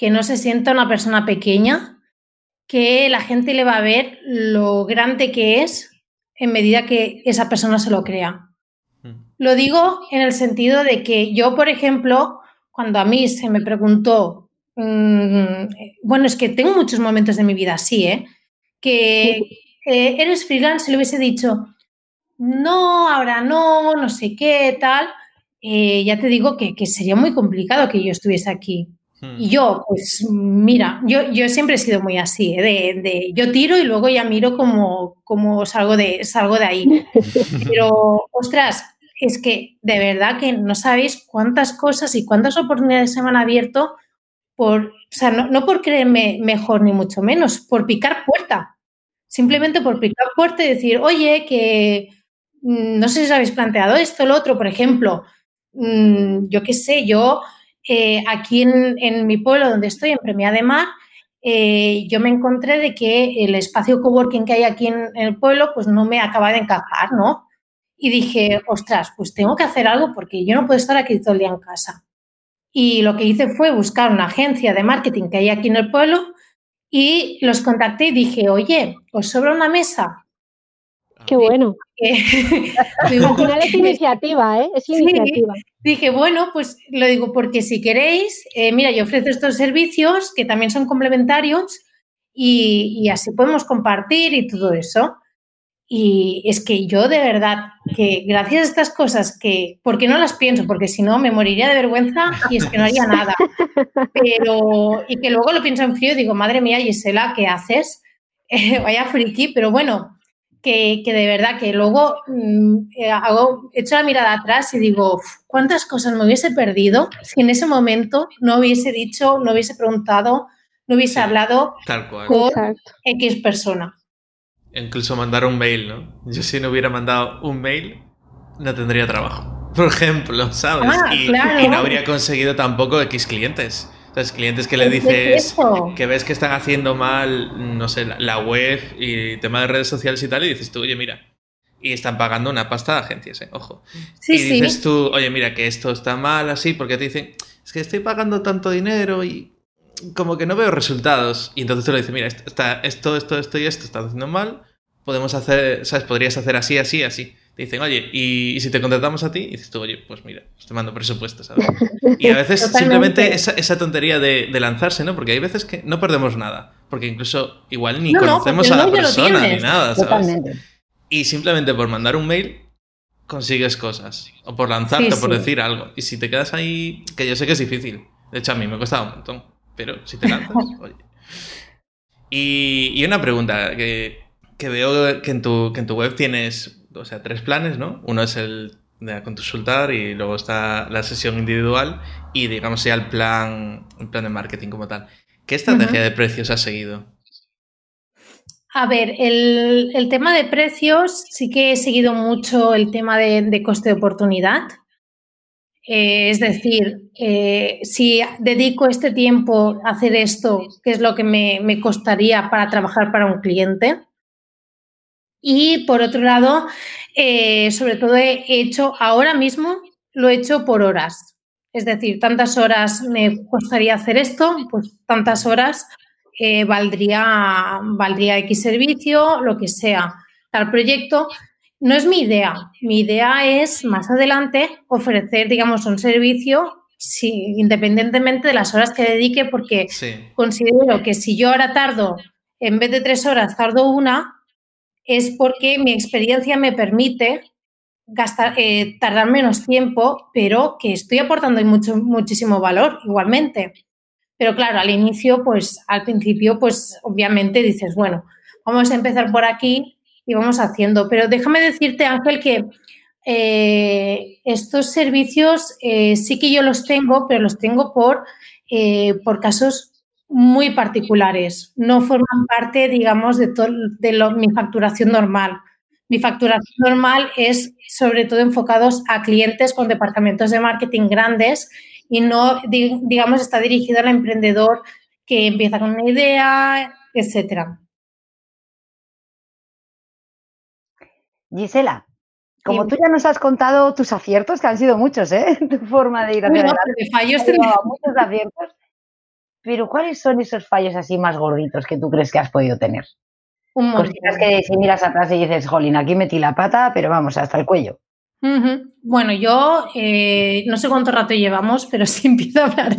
que no se sienta una persona pequeña, que la gente le va a ver lo grande que es en medida que esa persona se lo crea. Mm. Lo digo en el sentido de que yo, por ejemplo, cuando a mí se me preguntó, mm, bueno, es que tengo muchos momentos de mi vida así, ¿eh? que eh, eres freelance, le hubiese dicho, no, ahora no, no sé qué, tal, eh, ya te digo que, sería muy complicado que yo estuviese aquí. Hmm. Y yo, pues mira, yo, yo siempre he sido muy así, ¿eh? de, de, yo tiro y luego ya miro como, como salgo, de, salgo de ahí. Pero, ostras, es que de verdad que no sabéis cuántas cosas y cuántas oportunidades se me han abierto por, o sea, no, por creerme mejor ni mucho menos, por picar puerta. Simplemente por picar puerta y decir, oye, que mm, no sé si os habéis planteado esto, o lo otro, por ejemplo, mm, yo qué sé, yo eh, aquí en, mi pueblo donde estoy, en Premia de Mar, eh, yo me encontré de que el espacio coworking que hay aquí en, el pueblo, pues no me acaba de encajar, ¿no? y dije, ostras, pues tengo que hacer algo porque yo no puedo estar aquí todo el día en casa. Y lo que hice fue buscar una agencia de marketing que hay aquí en el pueblo y los contacté y dije, oye, ¿os sobra una mesa? Qué bueno. Al final es iniciativa, ¿eh? Es iniciativa. Dije, bueno, pues lo digo porque si queréis, eh, mira, yo ofrezco estos servicios que también son complementarios y, y así podemos compartir y todo eso. Y es que yo de verdad, que gracias a estas cosas que, porque no las pienso, porque si no me moriría de vergüenza y es que no haría nada. Pero, y que luego lo pienso en frío y digo, madre mía, Gisela, ¿qué haces? vaya friki, pero bueno, que, de verdad que luego mm, eh, hago, echo la mirada atrás y digo, ¿cuántas cosas me hubiese perdido si en ese momento no hubiese dicho, no hubiese preguntado, no hubiese hablado con X persona? Incluso mandar un mail, ¿no? Yo si no hubiera mandado un mail, no tendría trabajo, por ejemplo, ¿sabes? Ah, y, y no habría conseguido tampoco X clientes. Entonces, clientes que le dices que ves que están haciendo mal, no sé, la web y tema de redes sociales y tal, y dices tú, oye, mira, y están pagando una pasta de agencias, ¿eh? ojo. Sí, y dices tú, oye, mira, que esto está mal así, porque te dicen, es que estoy pagando tanto dinero y como que no veo resultados. Y entonces tú le dices, mira, está, esto, esto, esto y esto está haciendo mal, podemos hacer, ¿sabes? Podrías hacer así, así, así dicen, oye, ¿y, si te contratamos a ti? Y dices tú, oye, pues mira, pues te mando presupuesto, ¿sabes? Y a veces simplemente esa, esa tontería de, lanzarse, ¿no? Porque hay veces que no perdemos nada, porque incluso igual ni conocemos a la persona ni nada, ¿sabes? Y simplemente por mandar un mail consigues cosas, o por lanzarte, o por decir algo. Y si te quedas ahí, que yo sé que es difícil, de hecho a mí me ha costado un montón, pero si te lanzas, oye. Y, y una pregunta que, que veo que en, tu, que en tu web tienes o sea, tres planes, ¿no? Uno es el de consultar y luego está la sesión individual y digamos ya el plan, el plan de marketing como tal. ¿Qué estrategia de precios has seguido? A ver, el, tema de precios sí que he seguido mucho el tema de, coste de oportunidad. Eh, es decir, eh, si dedico este tiempo a hacer esto, ¿qué es lo que me, me costaría para trabajar para un cliente? Y por otro lado, eh, sobre todo he hecho ahora mismo, lo he hecho por horas. Es decir, tantas horas me costaría hacer esto, pues tantas horas eh, valdría, valdría X servicio, lo que sea. Tal proyecto no es mi idea. Mi idea es más adelante ofrecer, digamos, un servicio independientemente de las horas que dedique, porque considero que si yo ahora tardo, en vez de tres horas, tardo una, es porque mi experiencia me permite gastar, eh, tardar menos tiempo, pero que estoy aportando mucho, muchísimo valor igualmente. Pero claro, al inicio, pues al principio, pues obviamente dices, bueno, vamos a empezar por aquí y vamos haciendo. Pero déjame decirte, Ángel, que eh, estos servicios eh, sí que yo los tengo, pero los tengo por, por casos muy particulares, no forman parte, digamos, de, todo, de mi facturación normal. Mi facturación normal es sobre todo enfocados a clientes con departamentos de marketing grandes y no, digamos, está dirigido al emprendedor que empieza con una idea, etcétera. Gisela, como tú ya nos has contado tus aciertos, que han sido muchos, ¿eh? Tu forma de ir hacia adelante. fallos muchos aciertos. Pero ¿cuáles son esos fallos así más gorditos que tú crees que has podido tener? Un Cositas que si miras atrás y dices, jolín, aquí metí la pata, pero vamos, hasta el cuello. Bueno, yo eh, no sé cuánto rato llevamos, pero si empiezo a hablar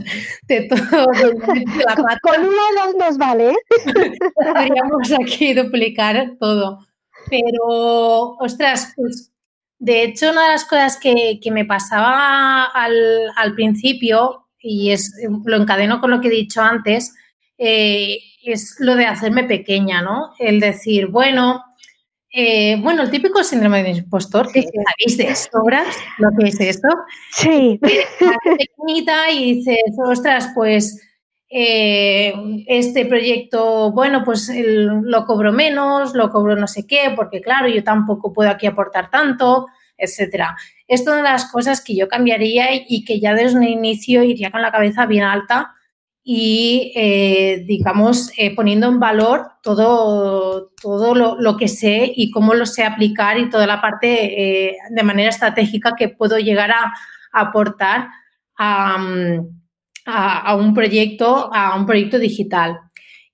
de todo. la pata, Con uno o dos nos vale. Podríamos aquí duplicar todo. Pero, ostras, pues de hecho, una de las cosas que, me pasaba al, al principio y es, lo encadeno con lo que he dicho antes, eh, es lo de hacerme pequeña, ¿no? El decir, bueno, eh, bueno, el típico síndrome de impostor, que sabéis de sobras lo que es esto. Sí. pequeñita y dices, ostras, pues eh, este proyecto, bueno, pues lo cobro menos, lo cobro no sé qué, porque claro, yo tampoco puedo aquí aportar tanto etcétera. Es una de las cosas que yo cambiaría y que ya desde un inicio iría con la cabeza bien alta y, eh, digamos, eh, poniendo en valor todo, todo lo, que sé y cómo lo sé aplicar y toda la parte eh, de manera estratégica que puedo llegar a, aportar a, un proyecto, a un proyecto digital.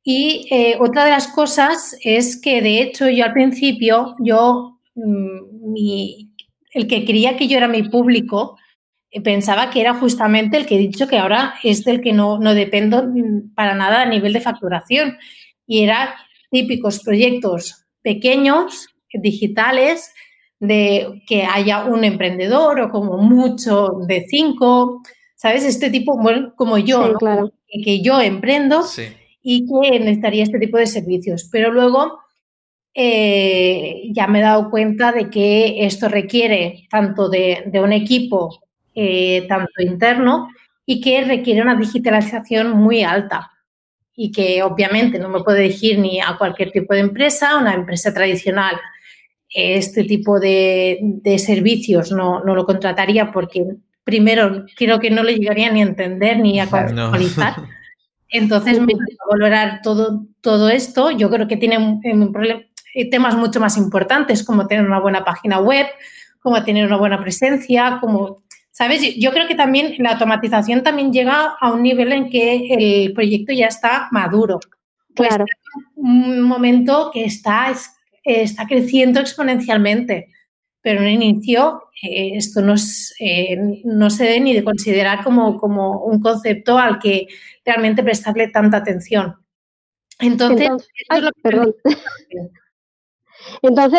Y otra de las cosas es que, de hecho, yo al principio, yo, mm, mi, el que creía que yo era mi público eh, pensaba que era justamente el que he dicho que ahora es del que no, no dependo para nada a nivel de facturación. Y era típicos proyectos pequeños, digitales, de que haya un emprendedor o como mucho de cinco, ¿sabes? Este tipo, bueno, como yo, claro. que, yo emprendo y que necesitaría este tipo de servicios. Pero luego eh, ya me he dado cuenta de que esto requiere tanto de, un equipo, eh, tanto interno, y que requiere una digitalización muy alta y que obviamente no me puede dirigir ni a cualquier tipo de empresa, una empresa tradicional. Este tipo de, servicios no, lo contrataría porque primero creo que no le llegaría ni a entender ni a actualizar. Entonces, me a valorar todo, todo esto. Yo creo que tiene eh, temas mucho más importantes como tener una buena página web, como tener una buena presencia, como ¿Sabes? Yo creo que también la automatización también llega a un nivel en que el proyecto ya está maduro. Pues claro. un momento que está, está creciendo exponencialmente, pero en el inicio eh, esto no, eh, no se debe ni de considerar como, como un concepto al que realmente prestarle tanta atención. Entonces, Entonces,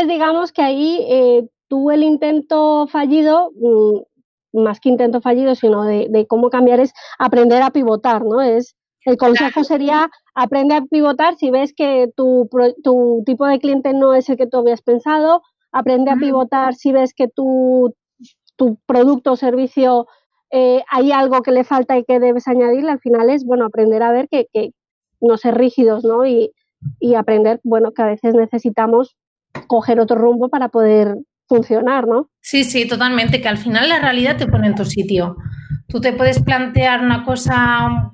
digamos que ahí eh, tuvo el intento fallido mm, más que intento fallido, sino de, cómo cambiar es aprender a pivotar, ¿no? Es, el consejo sería aprende a pivotar si ves que tu, tu, tipo de cliente no es el que tú habías pensado, aprende a pivotar si ves que tu, tu producto o servicio eh, hay algo que le falta y que debes añadirle, al final es, bueno, aprender a ver que, que no ser rígidos, ¿no? Y, y aprender, bueno, que a veces necesitamos coger otro rumbo para poder funcionar, ¿no? Sí, sí, totalmente, que al final la realidad te pone en tu sitio. Tú te puedes plantear una cosa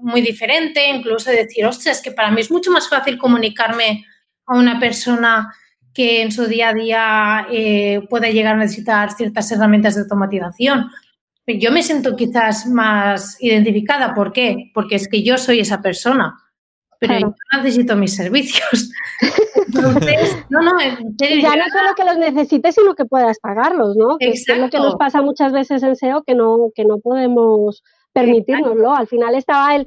muy diferente, incluso decir, ostras, es que para mí es mucho más fácil comunicarme a una persona que en su día a día eh, puede llegar a necesitar ciertas herramientas de automatización. Yo me siento quizás más identificada. ¿Por qué? Porque es que yo soy esa persona pero yo necesito mis servicios. Entonces, no, no, ya no solo que los necesites, sino que puedas pagarlos, ¿no? es lo que nos pasa muchas veces en SEO, que no, que no podemos permitirnoslo. Al final estaba el,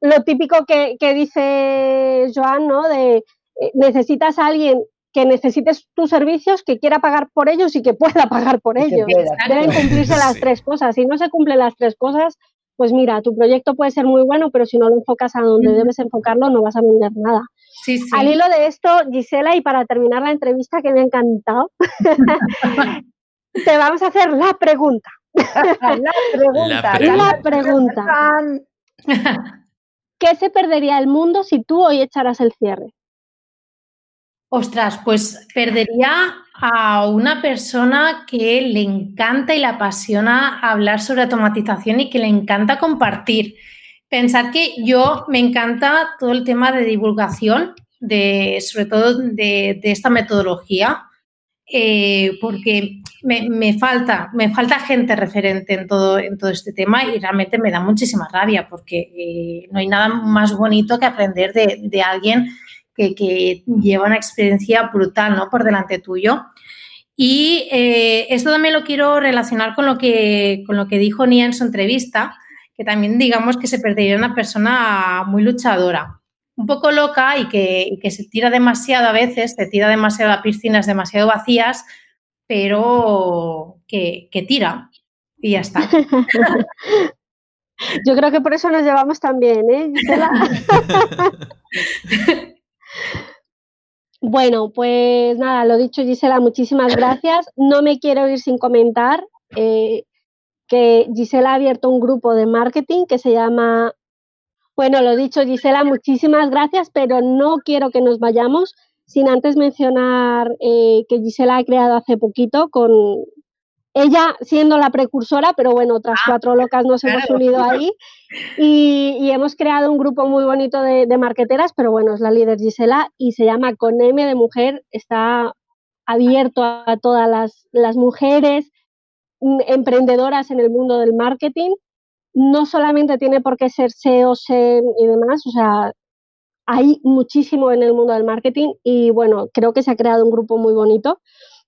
lo típico que, dice Joan, ¿no? De eh, necesitas a alguien que necesites tus servicios, que quiera pagar por ellos y que pueda pagar por ellos. Deben cumplirse las tres cosas. Si no se cumplen las tres cosas, pues mira, tu proyecto puede ser muy bueno, pero si no lo enfocas a donde debes enfocarlo, no vas a vender nada. Sí, Al hilo de esto, Gisela, y para terminar la entrevista que me ha encantado, te vamos a hacer la pregunta. la pregunta. La pregunta. ¿Qué se perdería el mundo si tú hoy echaras el cierre? Ostras, pues perdería a una persona que le encanta y le apasiona hablar sobre automatización y que le encanta compartir. Pensar que yo me encanta todo el tema de divulgación, de, sobre todo de, esta metodología, eh, porque me, falta, me falta gente referente en todo, en todo este tema y realmente me da muchísima rabia porque eh, no hay nada más bonito que aprender de, de alguien que, lleva una experiencia brutal ¿no? por delante tuyo. Y eh, esto también lo quiero relacionar con lo, que, con lo que dijo Nia en su entrevista, que también digamos que se perdería una persona muy luchadora, un poco loca y que, que se tira demasiado a veces, se tira demasiado a piscinas demasiado vacías, pero que, que tira y ya está. Yo creo que por eso nos llevamos tan bien, ¿eh? Bueno, pues nada, lo dicho Gisela, muchísimas gracias. No me quiero ir sin comentar eh, que Gisela ha abierto un grupo de marketing que se llama, bueno, lo dicho Gisela, muchísimas gracias, pero no quiero que nos vayamos sin antes mencionar eh, que Gisela ha creado hace poquito con, ella siendo la precursora, pero bueno, otras ah, cuatro locas nos hemos unido ahí. Y, hemos creado un grupo muy bonito de, marqueteras, pero bueno, es la líder Gisela y se llama Con M de Mujer, está abierto a todas las, las mujeres emprendedoras en el mundo del marketing. No solamente tiene por qué ser SEO, SEM y demás, o sea, hay muchísimo en el mundo del marketing y bueno, creo que se ha creado un grupo muy bonito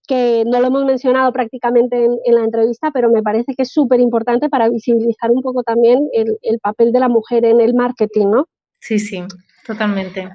que no lo hemos mencionado prácticamente en, la entrevista, pero me parece que es súper importante para visibilizar un poco también el, papel de la mujer en el marketing, ¿no? Sí, sí, totalmente.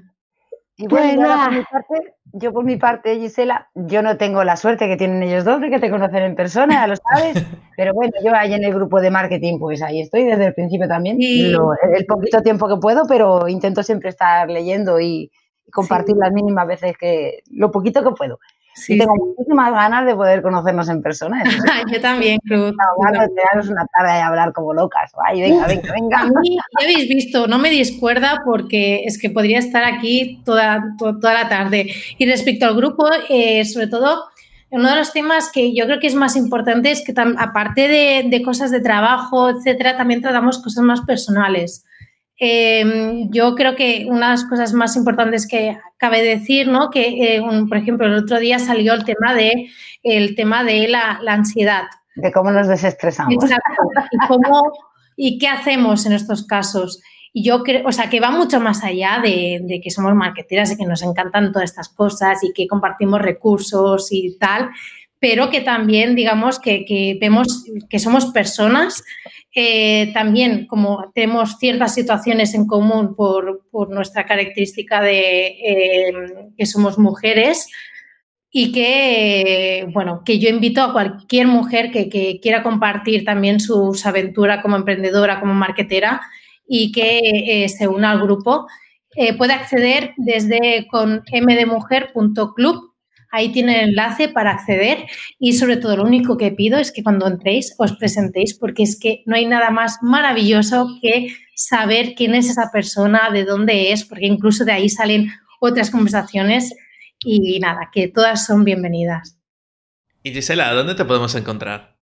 Y bueno, pues por mi parte, yo por mi parte, Gisela, yo no tengo la suerte que tienen ellos dos de que te conocen en persona, ya lo sabes, pero bueno, yo ahí en el grupo de marketing, pues ahí estoy desde el principio también, el poquito tiempo que puedo, pero intento siempre estar leyendo y, compartir las mínimas veces que, lo poquito que puedo. Sí, tengo muchísimas ganas de poder conocernos en persona. Yo también, Cruz. Vamos una tarde a hablar como locas. Ay, venga, venga, venga. ya habéis visto, no me discuerda porque es que podría estar aquí toda, toda, la tarde. Y respecto al grupo, eh, sobre todo, uno de los temas que yo creo que es más importante es que aparte de, de cosas de trabajo, etcétera, también tratamos cosas más personales. Em, yo creo que una de las cosas más importantes que cabe decir, ¿no? Que, eh, por ejemplo, el otro día salió el tema de, el tema de la, ansiedad. De cómo nos desestresamos. Y, qué hacemos en estos casos. Y yo creo, o sea, que va mucho más allá de, que somos marketeras y que nos encantan todas estas cosas y que compartimos recursos y tal, pero que también, digamos, que, que vemos que somos personas eh, también, como tenemos ciertas situaciones en común por, nuestra característica de eh, que somos mujeres y que, bueno, que yo invito a cualquier mujer que, quiera compartir también sus aventuras como emprendedora, como marketera y que eh, se una al grupo, puede acceder desde con mdmujer.club Ahí tienen el enlace para acceder y sobre todo lo único que pido es que cuando entréis os presentéis porque es que no hay nada más maravilloso que saber quién es esa persona, de dónde es, porque incluso de ahí salen otras conversaciones y nada, que todas son bienvenidas. Y Gisela, ¿dónde te podemos encontrar?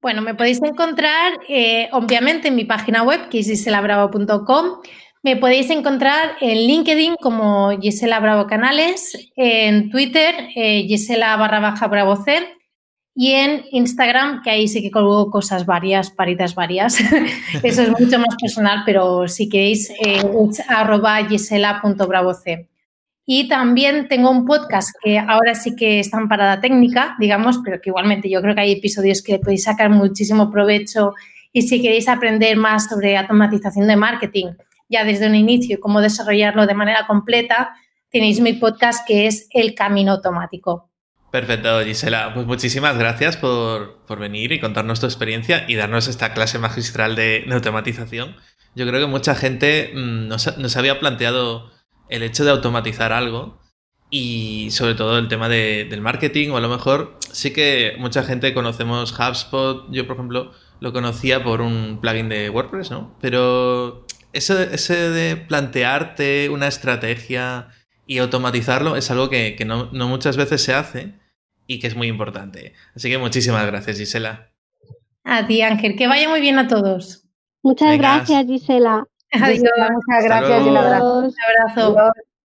Bueno, me podéis encontrar eh, obviamente en mi página web, que es giselabravo.com. Me podéis encontrar en LinkedIn como Gisela Bravo Canales, en Twitter eh, barra baja Bravo C y en Instagram, que ahí sí que colgo cosas varias, paritas varias. Eso es mucho más personal, pero si queréis, eh, es arroba gisela.bravoc. Y también tengo un podcast que ahora sí que está en parada técnica, digamos, pero que igualmente yo creo que hay episodios que podéis sacar muchísimo provecho y si queréis aprender más sobre automatización de marketing ya desde un inicio cómo desarrollarlo de manera completa, tenéis mi podcast que es El Camino Automático. Perfecto, Gisela. Pues muchísimas gracias por, venir y contarnos tu experiencia y darnos esta clase magistral de, automatización. Yo creo que mucha gente mm, no, se había planteado el hecho de automatizar algo y sobre todo el tema del marketing o a lo mejor sí que mucha gente conocemos HubSpot. Yo, por ejemplo, lo conocía por un plugin de WordPress, ¿no? Pero ese, de plantearte una estrategia y automatizarlo es algo que, no, muchas veces se hace y que es muy importante. Así que muchísimas gracias, Gisela. A ti, Ángel. Que vaya muy bien a todos. Muchas gracias, Gisela. Adiós. Muchas gracias y un abrazo. Un abrazo.